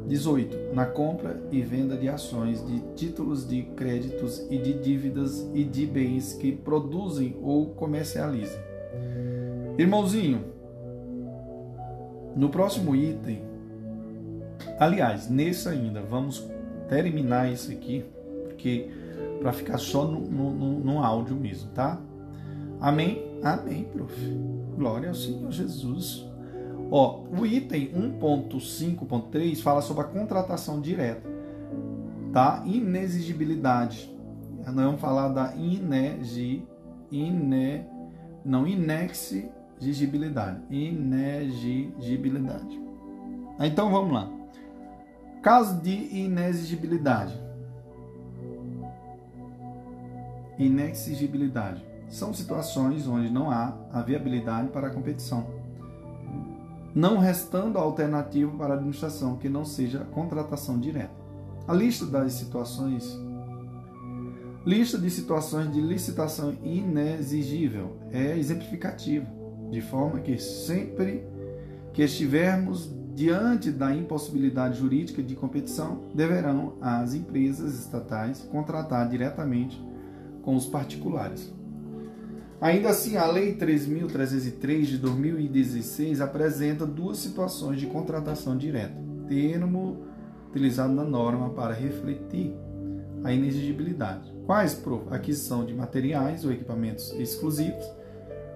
18. Na compra e venda de ações, de títulos de créditos e de dívidas e de bens que produzem ou comercializem. Irmãozinho, no próximo item, aliás, nesse ainda, vamos terminar isso aqui, porque para ficar só no, no, no áudio mesmo, tá? Amém? Amém, prof. Glória ao Senhor Jesus. Ó, o item 1.5.3 fala sobre a contratação direta, tá? Inexigibilidade. Nós vamos falar da inegi, ine, não inexigibilidade, inexigibilidade. Então vamos lá. Caso de inexigibilidade. Inexigibilidade são situações onde não há a viabilidade para a competição, não restando alternativa para a administração que não seja contratação direta. A lista das situações lista de situações de licitação inexigível é exemplificativa, de forma que sempre que estivermos diante da impossibilidade jurídica de competição, deverão as empresas estatais contratar diretamente com os particulares. Ainda assim, a Lei 3.303 de 2016 apresenta duas situações de contratação direta, termo utilizado na norma para refletir a inexigibilidade. Quais? Aquisição de materiais ou equipamentos exclusivos.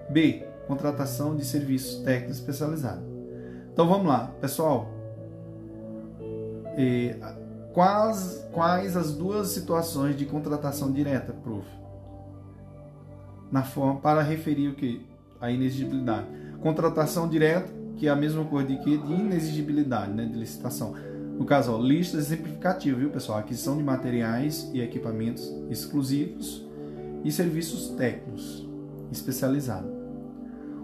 B. Contratação de serviços técnicos especializados. Então vamos lá, pessoal. E, quais, quais as duas situações de contratação direta, prof? Na forma para referir o que a inexigibilidade. Contratação direta, que é a mesma coisa de que de inexigibilidade, né, de licitação. No caso, ó, lista exemplificativa, viu, pessoal? Aquisição de materiais e equipamentos exclusivos e serviços técnicos especializados.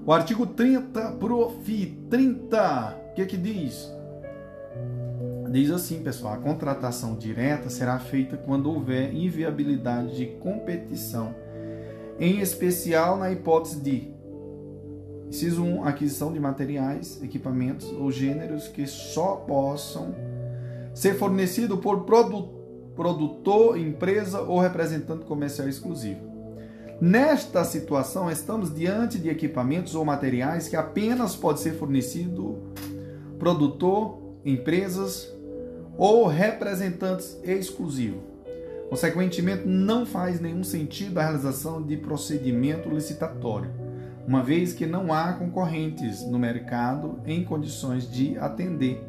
O artigo 30, prof. 30, o que que diz? Diz assim, pessoal, a contratação direta será feita quando houver inviabilidade de competição em especial na hipótese de inciso 1, aquisição de materiais, equipamentos ou gêneros que só possam ser fornecido por produtor, empresa ou representante comercial exclusivo. Nesta situação, estamos diante de equipamentos ou materiais que apenas pode ser fornecido produtor, empresas ou representantes exclusivos. Consequentemente, não faz nenhum sentido a realização de procedimento licitatório, uma vez que não há concorrentes no mercado em condições de atender,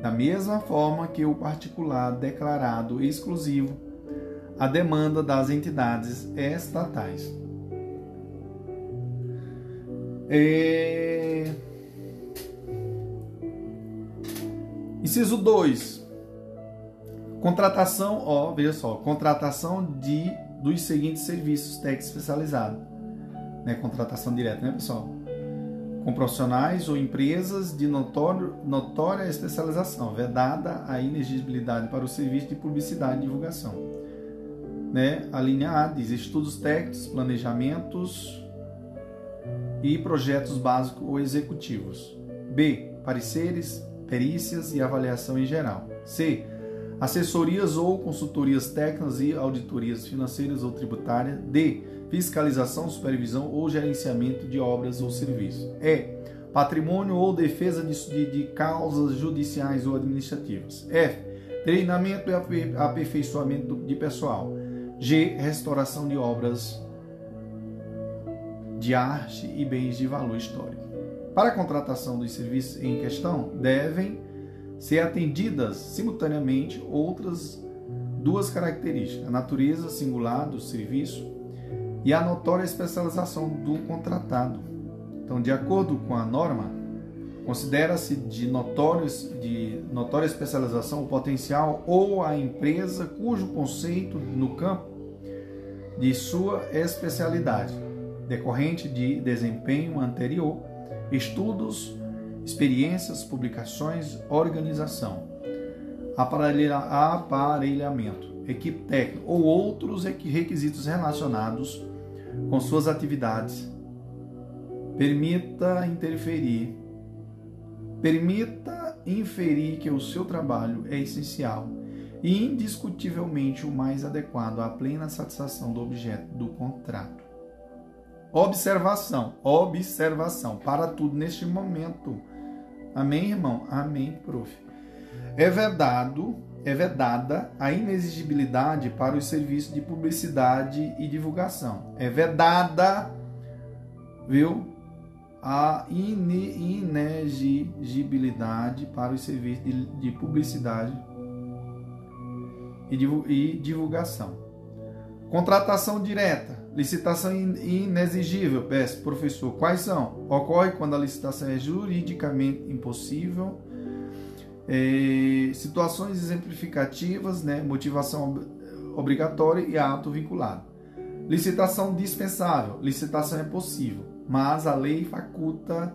da mesma forma que o particular declarado exclusivo, a demanda das entidades estatais. É... Inciso 2 Contratação, ó, veja só, contratação de dos seguintes serviços técnicos especializados. Né, contratação direta, né, pessoal? Com profissionais ou empresas de notório, notória especialização, vedada a inexigibilidade para o serviço de publicidade e divulgação. Né? A linha A diz estudos técnicos, planejamentos e projetos básicos ou executivos. B. Pareceres, perícias e avaliação em geral. C assessorias ou consultorias técnicas e auditorias financeiras ou tributárias, D. Fiscalização, supervisão ou gerenciamento de obras ou serviços. E. Patrimônio ou defesa de, de, de causas judiciais ou administrativas. F. Treinamento e aperfeiçoamento de pessoal. G. Restauração de obras de arte e bens de valor histórico. Para a contratação dos serviços em questão, devem ser atendidas simultaneamente outras duas características: a natureza singular do serviço e a notória especialização do contratado. Então, de acordo com a norma, considera-se de, de notória especialização o potencial ou a empresa cujo conceito no campo de sua especialidade, decorrente de desempenho anterior, estudos experiências, publicações, organização, aparelhamento, equipe técnica ou outros requisitos relacionados com suas atividades. Permita interferir, permita inferir que o seu trabalho é essencial e indiscutivelmente o mais adequado à plena satisfação do objeto do contrato. Observação, observação, para tudo neste momento Amém, irmão? Amém, prof. É vedado, é vedada a inexigibilidade para os serviços de publicidade e divulgação. É vedada, viu? a inexigibilidade para os serviços de publicidade e divulgação. Contratação direta, licitação inexigível. Peço, professor, quais são? Ocorre quando a licitação é juridicamente impossível. É, situações exemplificativas, né? motivação obrigatória e ato vinculado. Licitação dispensável. Licitação é possível, mas a lei faculta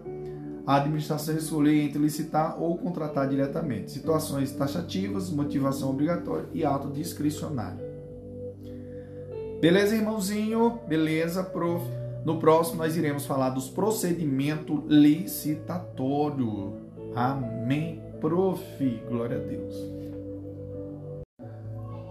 a administração escolher entre licitar ou contratar diretamente. Situações taxativas, motivação obrigatória e ato discricionário. Beleza, irmãozinho? Beleza, prof? No próximo nós iremos falar dos procedimentos licitatório. Amém, prof. Glória a Deus.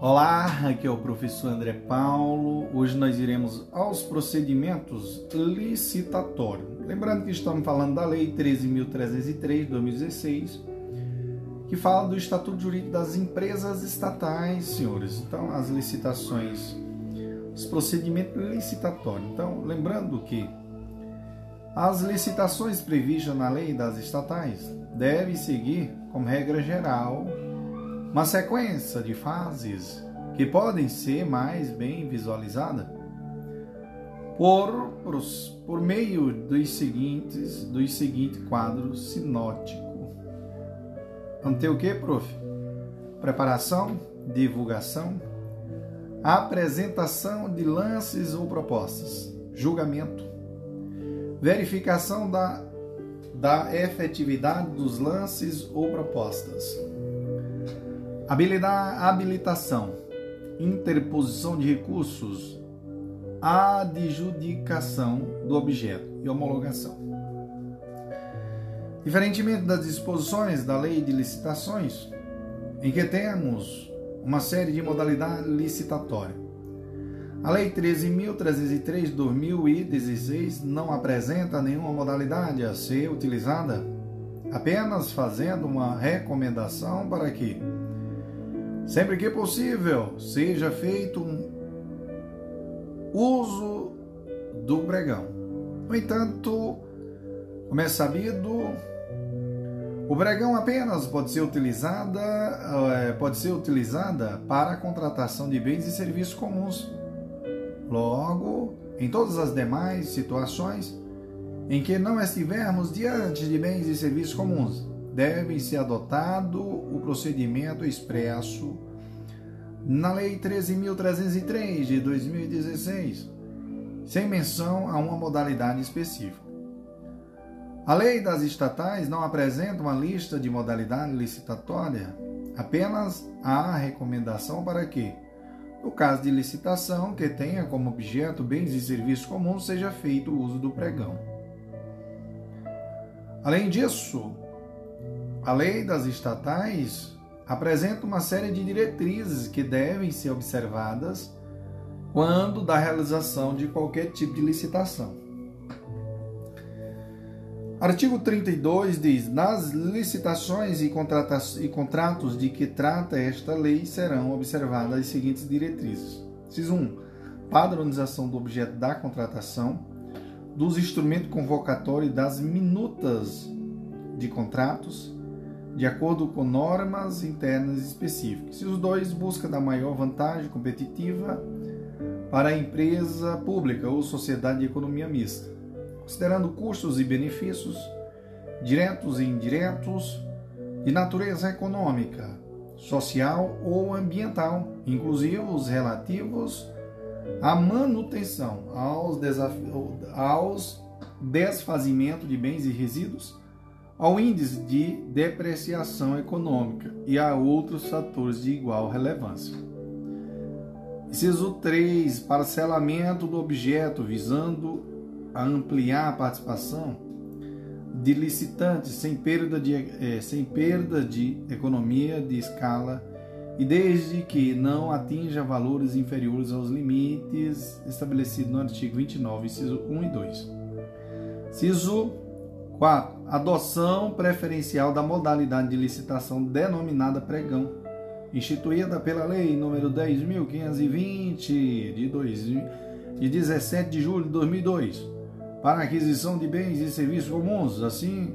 Olá, aqui é o professor André Paulo. Hoje nós iremos aos procedimentos licitatórios. Lembrando que estamos falando da Lei 13.303 de 2016, que fala do Estatuto Jurídico das Empresas Estatais, senhores. Então, as licitações os procedimentos licitatórios. Então, lembrando que as licitações previstas na lei das estatais devem seguir, como regra geral, uma sequência de fases que podem ser mais bem visualizadas por, por, por meio dos seguintes, dos seguintes quadros sinóticos. Vamos ter o que, prof? Preparação, divulgação, apresentação de lances ou propostas, julgamento, verificação da, da efetividade dos lances ou propostas, habilidade, habilitação, interposição de recursos, adjudicação do objeto e homologação. Diferentemente das disposições da lei de licitações, em que temos uma série de modalidades licitatórias. A Lei 13.303 de 2016 não apresenta nenhuma modalidade a ser utilizada, apenas fazendo uma recomendação para que, sempre que possível, seja feito um uso do pregão. No entanto, como é sabido, o pregão apenas pode ser utilizada, eh, pode ser utilizada para a contratação de bens e serviços comuns. Logo, em todas as demais situações em que não estivermos diante de bens e serviços comuns, deve ser adotado o procedimento expresso na Lei 13.303 de 2016, sem menção a uma modalidade específica. A lei das estatais não apresenta uma lista de modalidade licitatória, apenas a recomendação para que, no caso de licitação que tenha como objeto bens e serviços comuns, seja feito o uso do pregão. Além disso, a lei das estatais apresenta uma série de diretrizes que devem ser observadas quando da realização de qualquer tipo de licitação. Artigo 32 diz: Nas licitações e, e contratos de que trata esta lei serão observadas as seguintes diretrizes. Cis 1. Padronização do objeto da contratação, dos instrumentos convocatórios e das minutas de contratos, de acordo com normas internas específicas. Cis 2. Busca da maior vantagem competitiva para a empresa pública ou sociedade de economia mista considerando custos e benefícios, diretos e indiretos, de natureza econômica, social ou ambiental, inclusive os relativos à manutenção, aos, aos desfazimento de bens e resíduos, ao índice de depreciação econômica e a outros fatores de igual relevância. Inciso 3. Parcelamento do objeto visando a ampliar a participação de licitantes sem perda de, é, sem perda de economia de escala e desde que não atinja valores inferiores aos limites estabelecidos no artigo 29, inciso 1 e 2. Inciso 4. Adoção preferencial da modalidade de licitação denominada pregão, instituída pela Lei nº 10.520 de, de 17 de julho de 2002 para aquisição de bens e serviços comuns, assim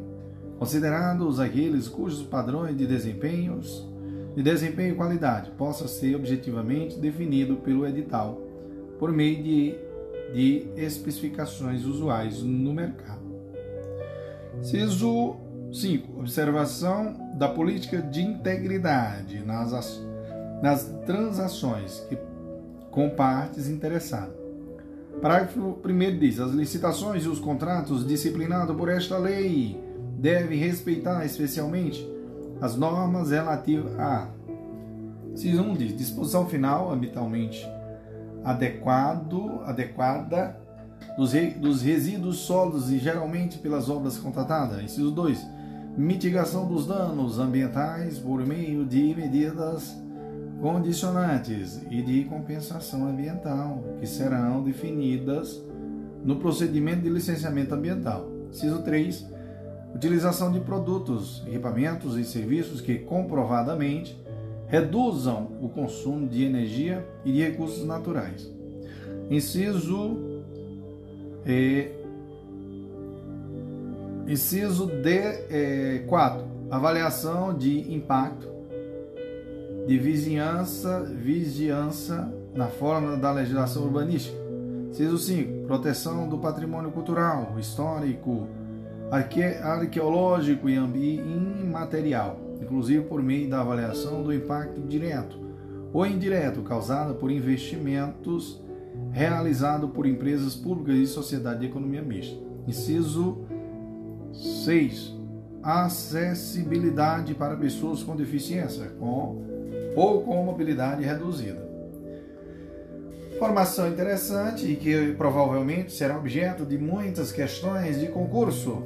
considerados aqueles cujos padrões de desempenhos de desempenho e qualidade possa ser objetivamente definido pelo edital por meio de, de especificações usuais no mercado. Ciso 5. Observação da política de integridade nas, nas transações que, com partes interessadas. Parágrafo 1 diz: As licitações e os contratos disciplinados por esta lei devem respeitar especialmente as normas relativas a. Ciso 1 diz: disposição final ambientalmente adequado, adequada dos, re, dos resíduos sólidos e geralmente pelas obras contratadas. Inciso 2. Mitigação dos danos ambientais por meio de medidas condicionantes e de compensação ambiental, que serão definidas no procedimento de licenciamento ambiental. Inciso 3. Utilização de produtos, equipamentos e serviços que comprovadamente reduzam o consumo de energia e de recursos naturais. Inciso é, inciso D4. É, avaliação de impacto de vizinhança, vigiança na forma da legislação urbanística. Inciso 5. Proteção do patrimônio cultural, histórico, arque, arqueológico e imaterial, inclusive por meio da avaliação do impacto direto ou indireto causado por investimentos realizado por empresas públicas e sociedade de economia mista. Inciso 6. Acessibilidade para pessoas com deficiência com, ou com mobilidade reduzida. Formação interessante e que provavelmente será objeto de muitas questões de concurso.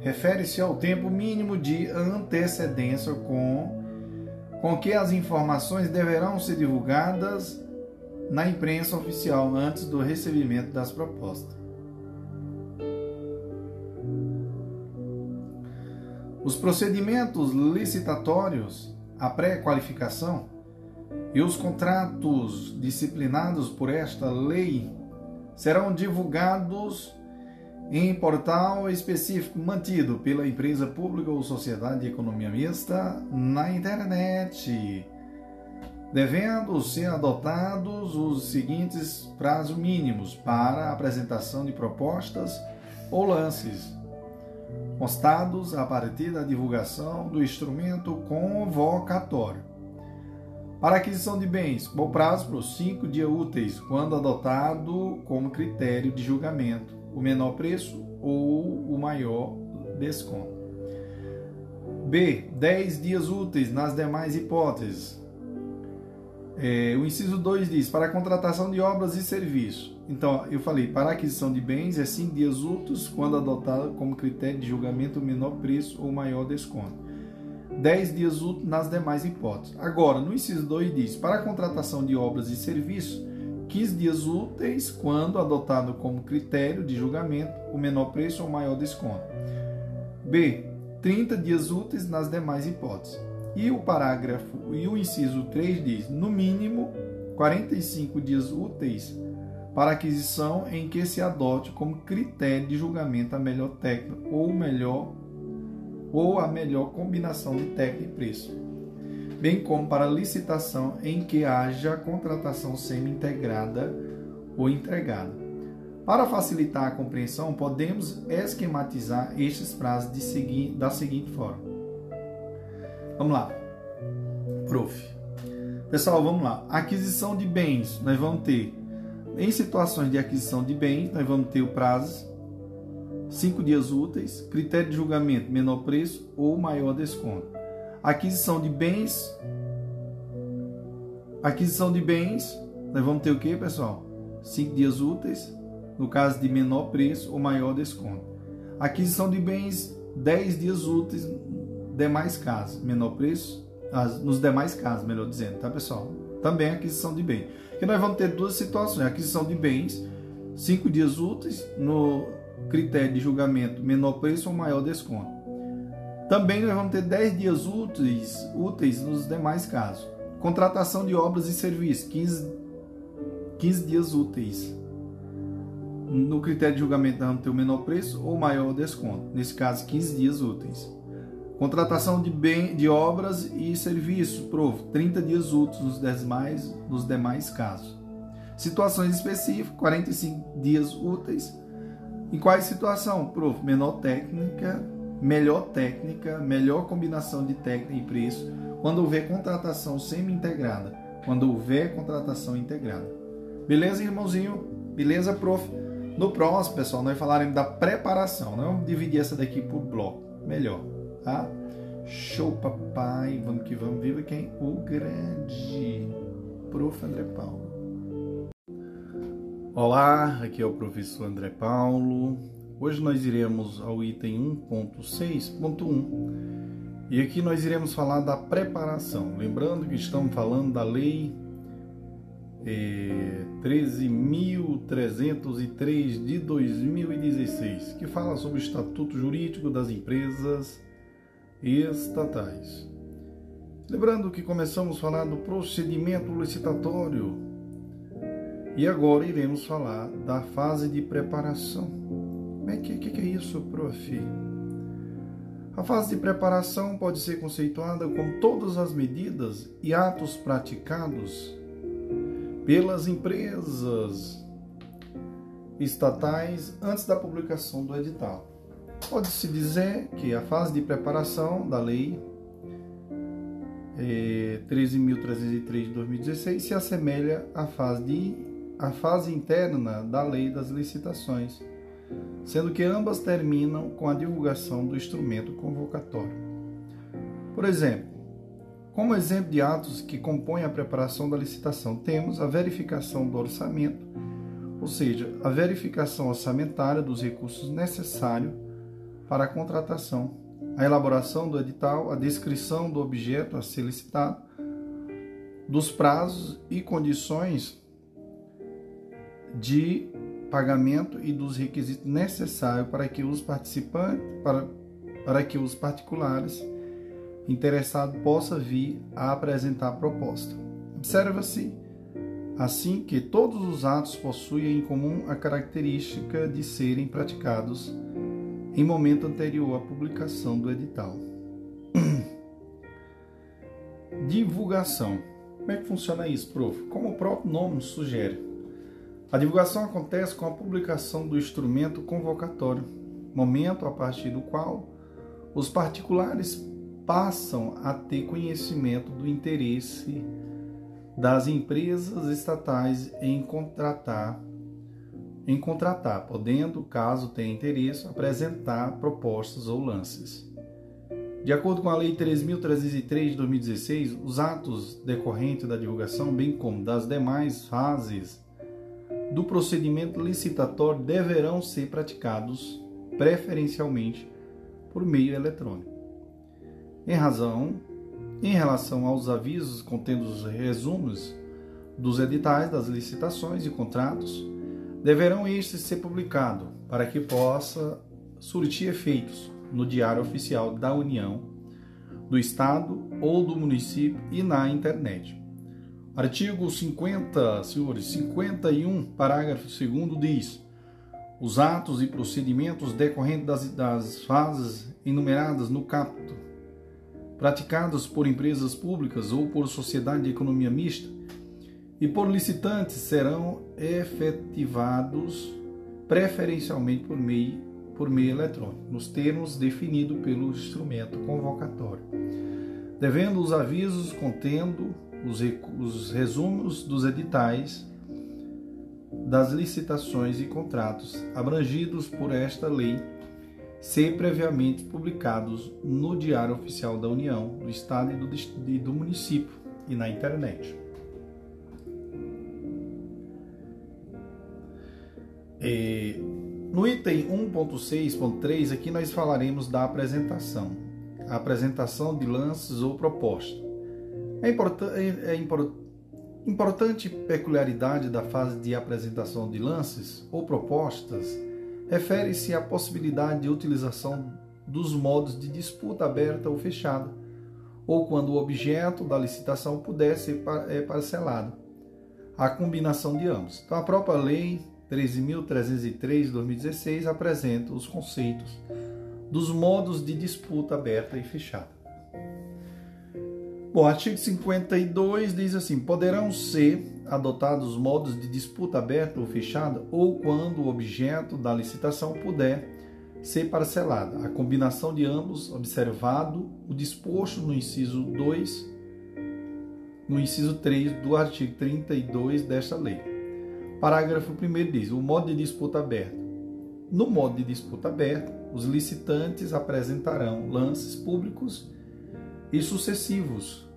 Refere-se ao tempo mínimo de antecedência com, com que as informações deverão ser divulgadas na imprensa oficial antes do recebimento das propostas. Os procedimentos licitatórios, a pré-qualificação e os contratos disciplinados por esta lei serão divulgados em portal específico mantido pela empresa pública ou sociedade de economia mista na internet devendo ser adotados os seguintes prazos mínimos para apresentação de propostas ou lances, constados a partir da divulgação do instrumento convocatório. Para aquisição de bens, com prazo para os cinco dias úteis, quando adotado como critério de julgamento, o menor preço ou o maior desconto. B. 10 dias úteis nas demais hipóteses, é, o inciso 2 diz: para a contratação de obras e serviços. Então, eu falei: para aquisição de bens é 5 dias úteis, quando adotado como critério de julgamento o menor preço ou maior desconto. 10 dias úteis nas demais hipóteses. Agora, no inciso 2 diz: para a contratação de obras e serviços, 15 dias úteis, quando adotado como critério de julgamento o menor preço ou maior desconto. B. 30 dias úteis nas demais hipóteses. E o parágrafo e o inciso 3 diz: no mínimo 45 dias úteis para aquisição em que se adote como critério de julgamento a melhor técnica ou melhor ou a melhor combinação de técnica e preço, bem como para licitação em que haja contratação semi-integrada ou entregada. Para facilitar a compreensão, podemos esquematizar estes prazos de da seguinte forma: Vamos lá. Prof. Pessoal, vamos lá. Aquisição de bens, nós vamos ter, em situações de aquisição de bens, nós vamos ter o prazo, cinco dias úteis, critério de julgamento, menor preço ou maior desconto. Aquisição de bens, aquisição de bens, nós vamos ter o que, pessoal? Cinco dias úteis, no caso de menor preço ou maior desconto. Aquisição de bens, 10 dias úteis, demais casos, menor preço, nos demais casos, melhor dizendo, tá pessoal? Também aquisição de bem. Que nós vamos ter duas situações: aquisição de bens, cinco dias úteis, no critério de julgamento, menor preço ou maior desconto. Também nós vamos ter 10 dias úteis, úteis nos demais casos. Contratação de obras e serviços, 15, 15 dias úteis. no critério de julgamento nós vamos ter o menor preço ou maior desconto, nesse caso 15 dias úteis. Contratação de, bem, de obras e serviços, prof, 30 dias úteis nos demais, nos demais casos. Situações específicas, 45 dias úteis. Em quais situação? Prof, menor técnica, melhor técnica, melhor combinação de técnica e preço, quando houver contratação semi-integrada, quando houver contratação integrada. Beleza, irmãozinho? Beleza, prof? No próximo, pessoal, nós falaremos da preparação. Nós vamos dividir essa daqui por bloco. Melhor, tá? Show, papai. Vamos que vamos. Viva quem? O grande prof. André Paulo. Olá, aqui é o professor André Paulo. Hoje nós iremos ao item 1.6.1 e aqui nós iremos falar da preparação. Lembrando que estamos falando da lei é, 13.303 de 2016, que fala sobre o estatuto jurídico das empresas estatais. Lembrando que começamos falar do procedimento licitatório e agora iremos falar da fase de preparação. Como é que, que, que é isso, prof? A fase de preparação pode ser conceituada como todas as medidas e atos praticados pelas empresas estatais antes da publicação do edital. Pode-se dizer que a fase de preparação da lei é, 13.303 de 2016 se assemelha à fase de a fase interna da lei das licitações, sendo que ambas terminam com a divulgação do instrumento convocatório. Por exemplo, como exemplo de atos que compõem a preparação da licitação, temos a verificação do orçamento, ou seja, a verificação orçamentária dos recursos necessários para a contratação, a elaboração do edital, a descrição do objeto a ser licitado, dos prazos e condições de pagamento e dos requisitos necessários para que os participantes, para, para que os particulares interessados possam vir a apresentar a proposta. Observa-se assim que todos os atos possuem em comum a característica de serem praticados em momento anterior à publicação do edital. Divulgação. Como é que funciona isso, prof? Como o próprio nome sugere, a divulgação acontece com a publicação do instrumento convocatório, momento a partir do qual os particulares passam a ter conhecimento do interesse das empresas estatais em contratar, em contratar, podendo, caso tenha interesse, apresentar propostas ou lances. De acordo com a Lei 3.303 de 2016, os atos decorrentes da divulgação, bem como das demais fases do procedimento licitatório deverão ser praticados preferencialmente por meio eletrônico. Em razão, em relação aos avisos contendo os resumos dos editais das licitações e contratos, deverão estes ser publicados para que possa surtir efeitos no Diário Oficial da União, do Estado ou do município e na internet. Artigo 50, senhores, 51, parágrafo 2 diz: Os atos e procedimentos decorrentes das, das fases enumeradas no capto, praticados por empresas públicas ou por sociedade de economia mista e por licitantes serão efetivados preferencialmente por meio, por meio eletrônico, nos termos definidos pelo instrumento convocatório, devendo os avisos contendo os, os resumos dos editais das licitações e contratos abrangidos por esta lei ser previamente publicados no Diário Oficial da União, do Estado e do, e do município e na internet. E, no item 1.6.3, aqui nós falaremos da apresentação. A apresentação de lances ou propostas. É, é, é importante peculiaridade da fase de apresentação de lances ou propostas refere-se à possibilidade de utilização dos modos de disputa aberta ou fechada, ou quando o objeto da licitação puder ser é, parcelado, a combinação de ambos. Então, a própria lei 13.303 de 2016 apresenta os conceitos dos modos de disputa aberta e fechada. Bom, artigo 52 diz assim: poderão ser adotados modos de disputa aberta ou fechada ou quando o objeto da licitação puder ser parcelada. A combinação de ambos, observado o disposto no inciso 2, no inciso 3 do artigo 32 desta lei. Parágrafo 1 diz: o modo de disputa aberta. No modo de disputa aberta, os licitantes apresentarão lances públicos e sucessivos,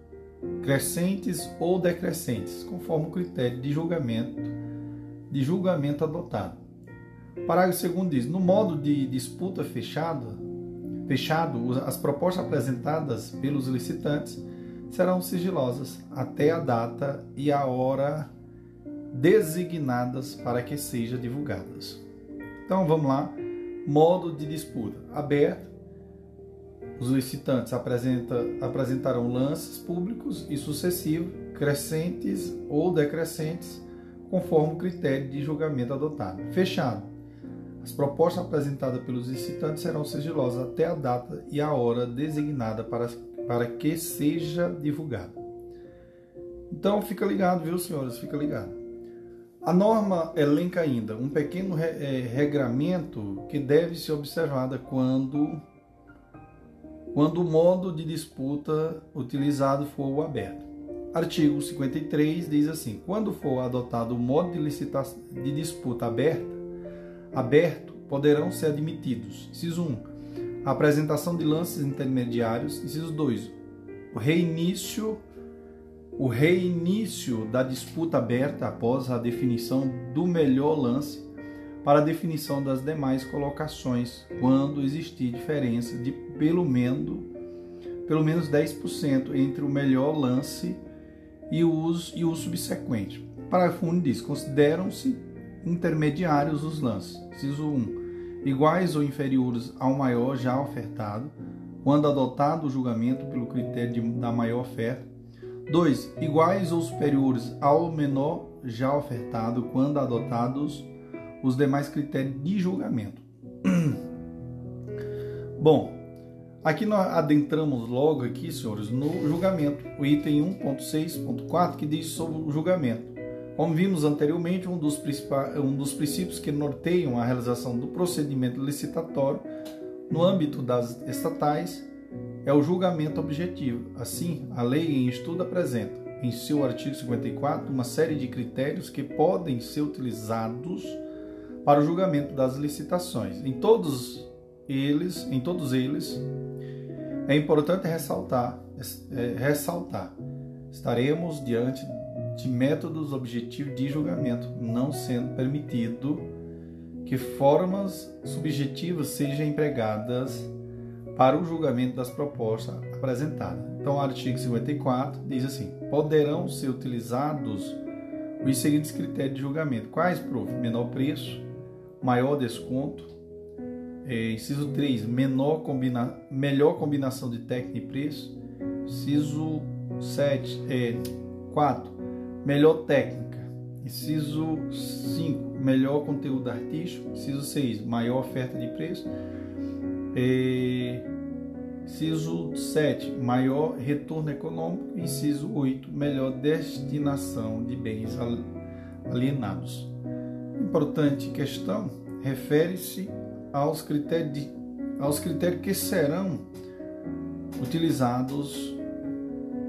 crescentes ou decrescentes, conforme o critério de julgamento de julgamento adotado. Parágrafo 2 diz: no modo de disputa fechada, fechado, as propostas apresentadas pelos licitantes serão sigilosas até a data e a hora designadas para que sejam divulgadas. Então vamos lá. Modo de disputa aberto. Os licitantes apresenta, apresentarão lances públicos e sucessivos, crescentes ou decrescentes, conforme o critério de julgamento adotado. Fechado. As propostas apresentadas pelos licitantes serão sigilosas até a data e a hora designada para, para que seja divulgada. Então fica ligado, viu, senhores? Fica ligado. A norma elenca ainda um pequeno é, regramento que deve ser observado quando, quando o modo de disputa utilizado for o aberto. Artigo 53 diz assim: quando for adotado o modo de, licitação, de disputa aberta, aberto, poderão ser admitidos. Inciso 1. A apresentação de lances intermediários. Inciso 2. O reinício o reinício da disputa aberta após a definição do melhor lance para a definição das demais colocações, quando existir diferença de pelo menos, pelo menos 10% entre o melhor lance e o, e o subsequente. Parágrafo 1 diz: consideram-se intermediários os lances. Ciso 1. Iguais ou inferiores ao maior já ofertado, quando adotado o julgamento pelo critério de, da maior oferta 2. Iguais ou superiores ao menor já ofertado quando adotados os demais critérios de julgamento. Bom, aqui nós adentramos logo aqui, senhores, no julgamento, o item 1.6.4 que diz sobre o julgamento. Como vimos anteriormente, um dos, um dos princípios que norteiam a realização do procedimento licitatório no âmbito das estatais é o julgamento objetivo. Assim, a lei em estudo apresenta, em seu artigo 54, uma série de critérios que podem ser utilizados para o julgamento das licitações. Em todos eles, em todos eles, é importante ressaltar, é, ressaltar, estaremos diante de métodos objetivos de julgamento, não sendo permitido que formas subjetivas sejam empregadas para o julgamento das propostas apresentadas. Então, o artigo 54 diz assim: poderão ser utilizados os seguintes critérios de julgamento. Quais, prof? Menor preço, maior desconto. É, inciso 3, menor combina, melhor combinação de técnica e preço. Inciso 7, é, 4, melhor técnica. Inciso 5, melhor conteúdo artístico. Inciso 6, maior oferta de preço. É, inciso 7, maior retorno econômico. Inciso 8, melhor destinação de bens alienados. Importante questão refere-se aos critérios, aos critérios que serão utilizados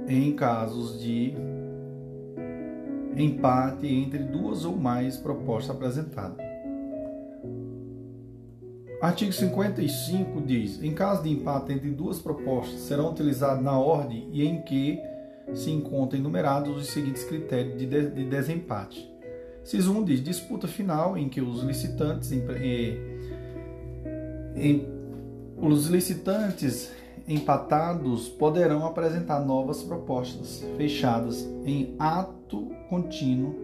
em casos de empate entre duas ou mais propostas apresentadas. Artigo 55 diz: em caso de empate entre duas propostas, serão utilizados na ordem e em que se encontram enumerados os seguintes critérios de, de, de desempate. Ciso 1 diz: disputa final em que os licitantes em, em, os licitantes empatados poderão apresentar novas propostas fechadas em ato contínuo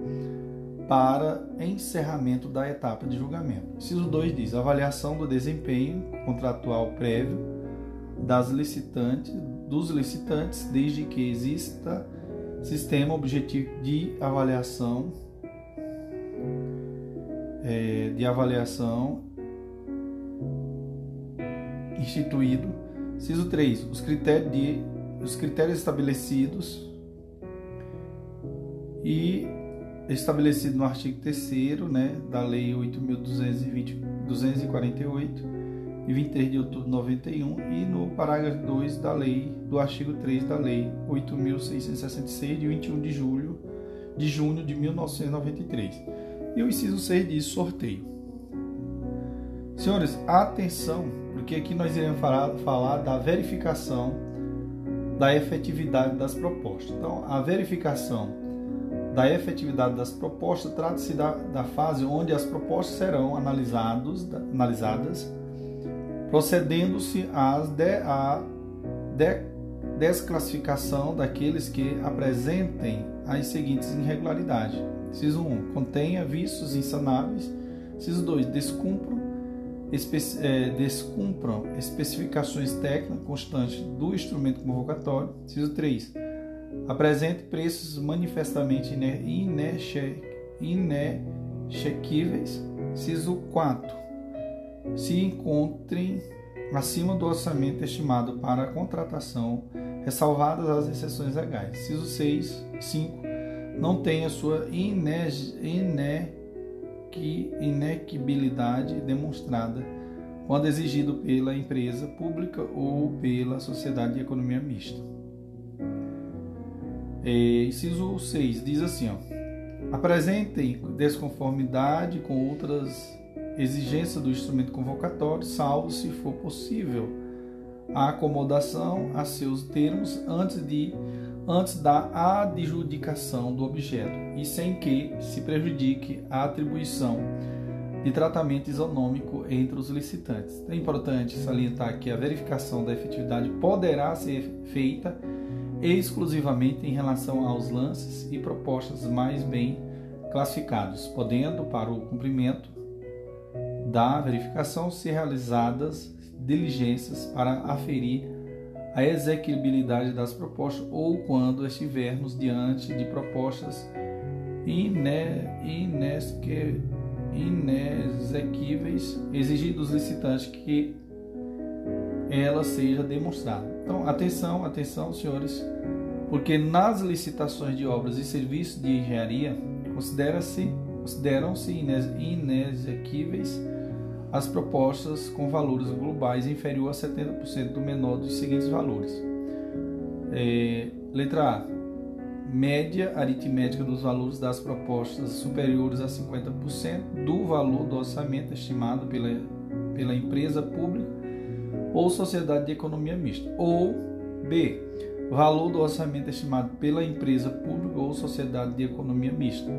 para encerramento da etapa de julgamento. Inciso 2 diz: avaliação do desempenho contratual prévio das licitantes, dos licitantes, desde que exista sistema objetivo de avaliação é, de avaliação instituído. Ciso 3. Os critérios, de, os critérios estabelecidos e estabelecido no artigo 3 né, da Lei 8.248 e 23 de outubro de 91 e no parágrafo 2 da lei do artigo 3 da lei 8666 de 21 de julho de junho de 1993. E o inciso 6 diz sorteio. Senhores, atenção, porque aqui nós iremos falar, falar da verificação da efetividade das propostas. Então, a verificação da efetividade das propostas trata-se da, da fase onde as propostas serão analisados, analisadas procedendo-se à de, desclassificação daqueles que apresentem as seguintes irregularidades. Ciso 1. Contenha vícios insanáveis. Ciso 2. Descumpram, espe, é, descumpram especificações técnicas constantes do instrumento convocatório. Ciso 3. Apresente preços manifestamente inexequíveis. Ciso 4 se encontrem acima do orçamento estimado para a contratação, ressalvadas as exceções legais. Ciso 6, 5. Não tenha sua inequibilidade demonstrada quando exigido pela empresa pública ou pela sociedade de economia mista. É, inciso 6 diz assim: ó, apresentem desconformidade com outras exigência do instrumento convocatório, salvo se for possível a acomodação a seus termos antes de antes da adjudicação do objeto e sem que se prejudique a atribuição de tratamento isonômico entre os licitantes. É importante salientar que a verificação da efetividade poderá ser feita exclusivamente em relação aos lances e propostas mais bem classificados, podendo, para o cumprimento da verificação ser realizadas diligências para aferir a exequibilidade das propostas ou quando estivermos diante de propostas inexequíveis, exigir dos licitantes que ela seja demonstrada. Então, atenção, atenção, senhores, porque nas licitações de obras e serviços de engenharia considera-se consideram-se inexequíveis as propostas com valores globais inferior a 70% do menor dos seguintes valores. É, letra A. Média aritmética dos valores das propostas superiores a 50% do valor do orçamento estimado pela, pela empresa pública ou sociedade de economia mista. Ou B. Valor do orçamento estimado pela empresa pública ou sociedade de economia mista.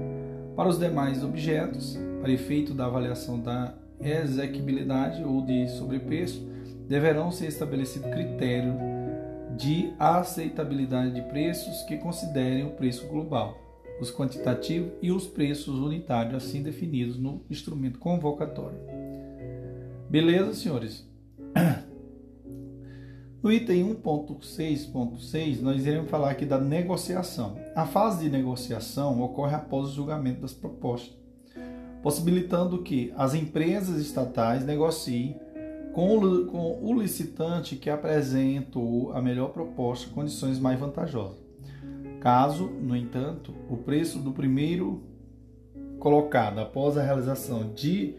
Para os demais objetos, para efeito da avaliação da exequibilidade ou de sobrepreço, deverão ser estabelecido critério de aceitabilidade de preços que considerem o preço global, os quantitativos e os preços unitários assim definidos no instrumento convocatório. Beleza, senhores? No item 1.6.6, nós iremos falar aqui da negociação. A fase de negociação ocorre após o julgamento das propostas possibilitando que as empresas estatais negociem com o, licitante que apresentou a melhor proposta condições mais vantajosas. Caso, no entanto, o preço do primeiro colocado após a realização de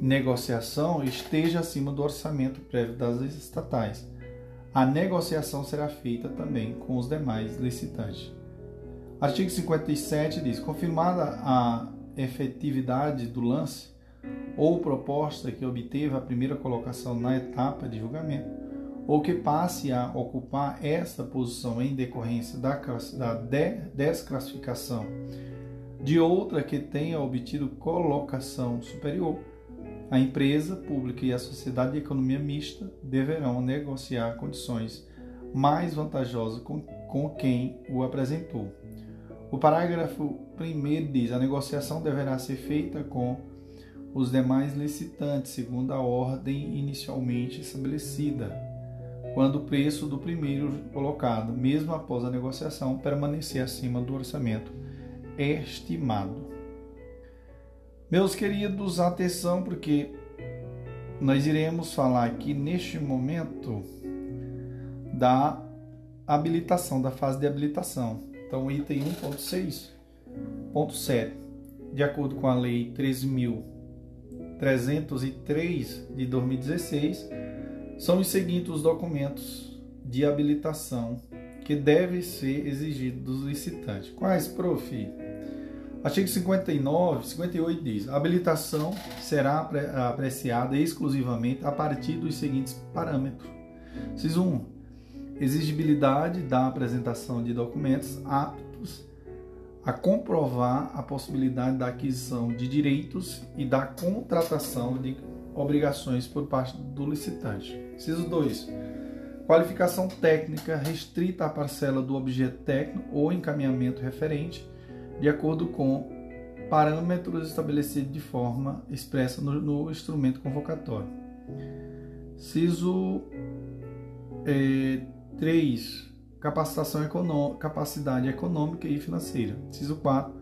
negociação esteja acima do orçamento prévio das estatais, a negociação será feita também com os demais licitantes. Artigo 57 diz: confirmada a efetividade do lance ou proposta que obteve a primeira colocação na etapa de julgamento, ou que passe a ocupar esta posição em decorrência da, da desclassificação de outra que tenha obtido colocação superior, a empresa pública e a sociedade de economia mista deverão negociar condições mais vantajosas com, com quem o apresentou. O parágrafo 1 diz: a negociação deverá ser feita com os demais licitantes, segundo a ordem inicialmente estabelecida, quando o preço do primeiro colocado, mesmo após a negociação, permanecer acima do orçamento estimado. Meus queridos, atenção, porque nós iremos falar aqui neste momento da habilitação, da fase de habilitação. Então, item 1.6.7, de acordo com a Lei 13.303 de 2016, são os seguintes os documentos de habilitação que devem ser exigidos dos licitantes. Quais, prof? Artigo 59, 58 diz: a habilitação será apreciada exclusivamente a partir dos seguintes parâmetros. Ciso 1. Exigibilidade da apresentação de documentos aptos a comprovar a possibilidade da aquisição de direitos e da contratação de obrigações por parte do licitante. Ciso 2. Qualificação técnica restrita à parcela do objeto técnico ou encaminhamento referente de acordo com parâmetros estabelecidos de forma expressa no, no instrumento convocatório. Ciso é, 3. Capacitação econômica, capacidade econômica e financeira. Ciso 4.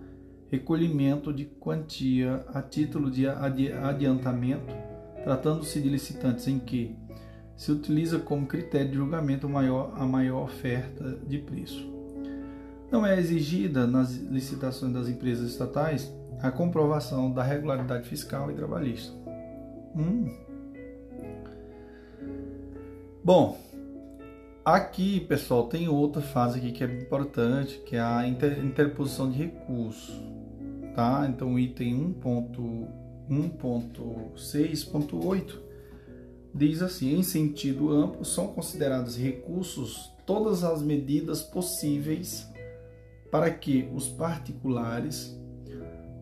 Recolhimento de quantia a título de adiantamento, tratando-se de licitantes em que se utiliza como critério de julgamento maior, a maior oferta de preço. Não é exigida nas licitações das empresas estatais a comprovação da regularidade fiscal e trabalhista. Hum. Bom, aqui, pessoal, tem outra fase aqui que é importante, que é a inter interposição de recursos, tá? Então, item 1.6.8 diz assim: em sentido amplo, são considerados recursos todas as medidas possíveis para que os particulares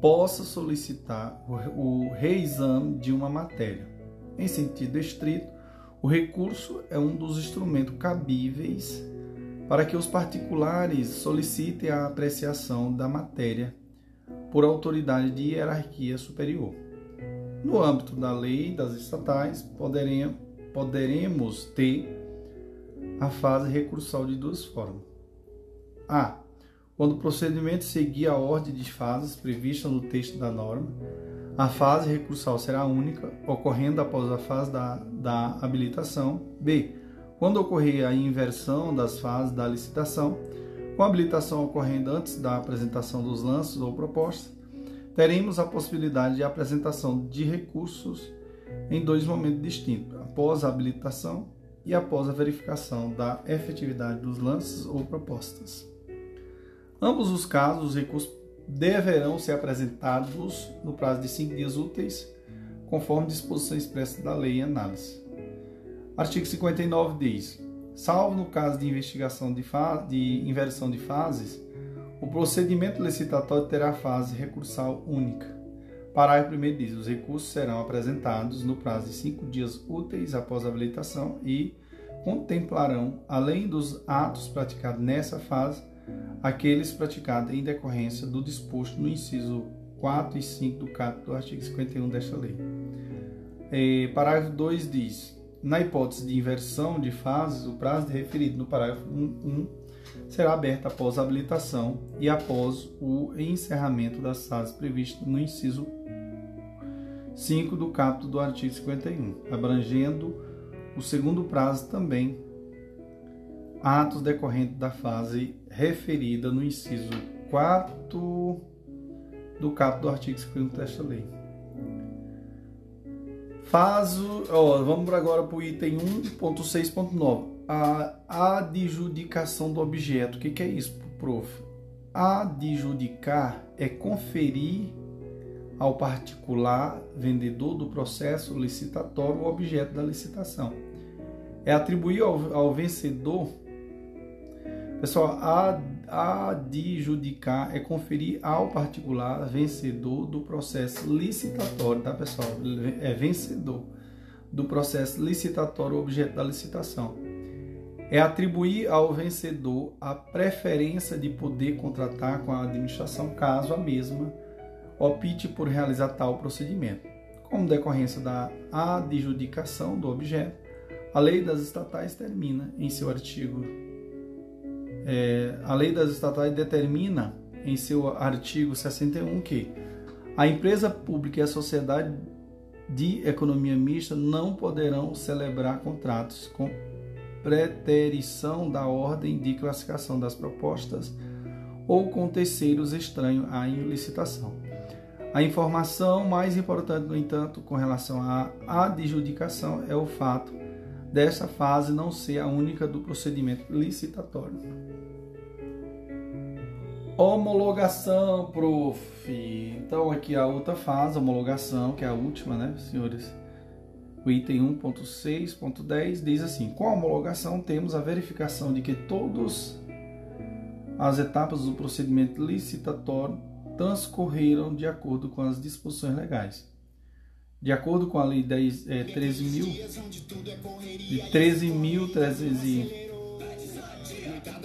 possam solicitar o reexame de uma matéria. Em sentido estrito, o recurso é um dos instrumentos cabíveis para que os particulares solicitem a apreciação da matéria por autoridade de hierarquia superior. No âmbito da lei das estatais, poderemos, poderemos ter a fase recursal de duas formas. A quando o procedimento seguir a ordem de fases prevista no texto da norma, a fase recursal será única, ocorrendo após a fase da, da habilitação. B. Quando ocorrer a inversão das fases da licitação, com a habilitação ocorrendo antes da apresentação dos lances ou propostas, teremos a possibilidade de apresentação de recursos em dois momentos distintos, após a habilitação e após a verificação da efetividade dos lances ou propostas. Ambos os casos, os recursos deverão ser apresentados no prazo de cinco dias úteis, conforme disposição expressa da lei em análise. Artigo 59 diz: salvo no caso de investigação de, de inversão de fases, o procedimento licitatório terá fase recursal única. Parágrafo 1 diz: os recursos serão apresentados no prazo de cinco dias úteis após a habilitação e contemplarão, além dos atos praticados nessa fase, aqueles praticados em decorrência do disposto no inciso 4 e 5 do caput do artigo 51 desta lei. É, parágrafo 2 diz: na hipótese de inversão de fases, o prazo referido no parágrafo 1, 1 será aberto após a habilitação e após o encerramento das fases previstas no inciso 5 do caput do artigo 51, abrangendo o segundo prazo também atos decorrentes da fase referida no inciso 4 do caput do artigo 51 desta lei. Faso, ó, vamos agora para o item 1.6.9, a adjudicação do objeto. O que, que é isso, prof? Adjudicar é conferir ao particular vendedor do processo licitatório o objeto da licitação. É atribuir ao, ao vencedor Pessoal, adjudicar é conferir ao particular vencedor do processo licitatório, tá pessoal? É vencedor do processo licitatório objeto da licitação. É atribuir ao vencedor a preferência de poder contratar com a administração caso a mesma opte por realizar tal procedimento. Como decorrência da adjudicação do objeto, a lei das estatais termina em seu artigo é, a lei das estatais determina em seu artigo 61 que A empresa pública e a sociedade de economia mista não poderão celebrar contratos com preterição da ordem de classificação das propostas ou com terceiros estranhos à licitação. A informação mais importante, no entanto, com relação à adjudicação é o fato dessa fase não ser a única do procedimento licitatório. Homologação, prof. Então, aqui a outra fase, homologação, que é a última, né, senhores? O item 1.6.10 diz assim: com a homologação, temos a verificação de que todas as etapas do procedimento licitatório transcorreram de acordo com as disposições legais. De acordo com a Lei 10, é, 13 mil, de 13.300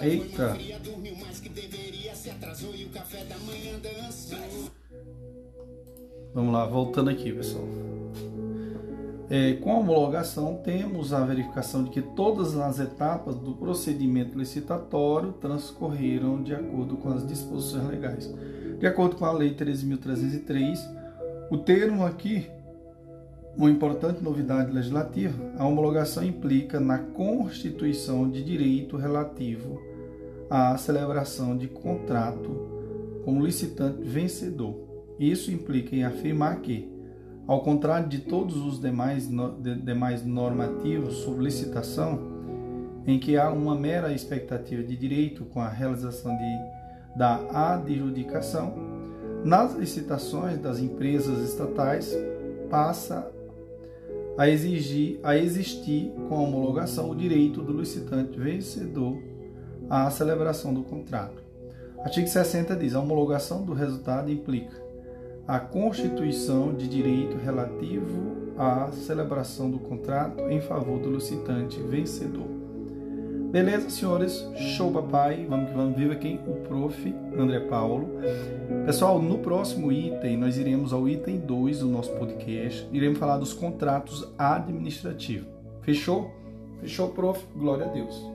Eita! Vamos lá, voltando aqui, pessoal. É, com a homologação, temos a verificação de que todas as etapas do procedimento licitatório transcorreram de acordo com as disposições legais. De acordo com a Lei 13.303, o termo aqui, uma importante novidade legislativa, a homologação implica na constituição de direito relativo à celebração de contrato com o licitante vencedor. Isso implica em afirmar que, ao contrário de todos os demais, de, demais normativos sobre licitação, em que há uma mera expectativa de direito com a realização de, da adjudicação, nas licitações das empresas estatais passa a exigir a existir com a homologação o direito do licitante vencedor à celebração do contrato. Artigo 60 diz: a homologação do resultado implica a constituição de direito relativo à celebração do contrato em favor do licitante vencedor. Beleza, senhores? Show, papai. Vamos que vamos. Viva quem? O prof. André Paulo. Pessoal, no próximo item, nós iremos ao item 2 do nosso podcast. Iremos falar dos contratos administrativos. Fechou? Fechou, prof? Glória a Deus.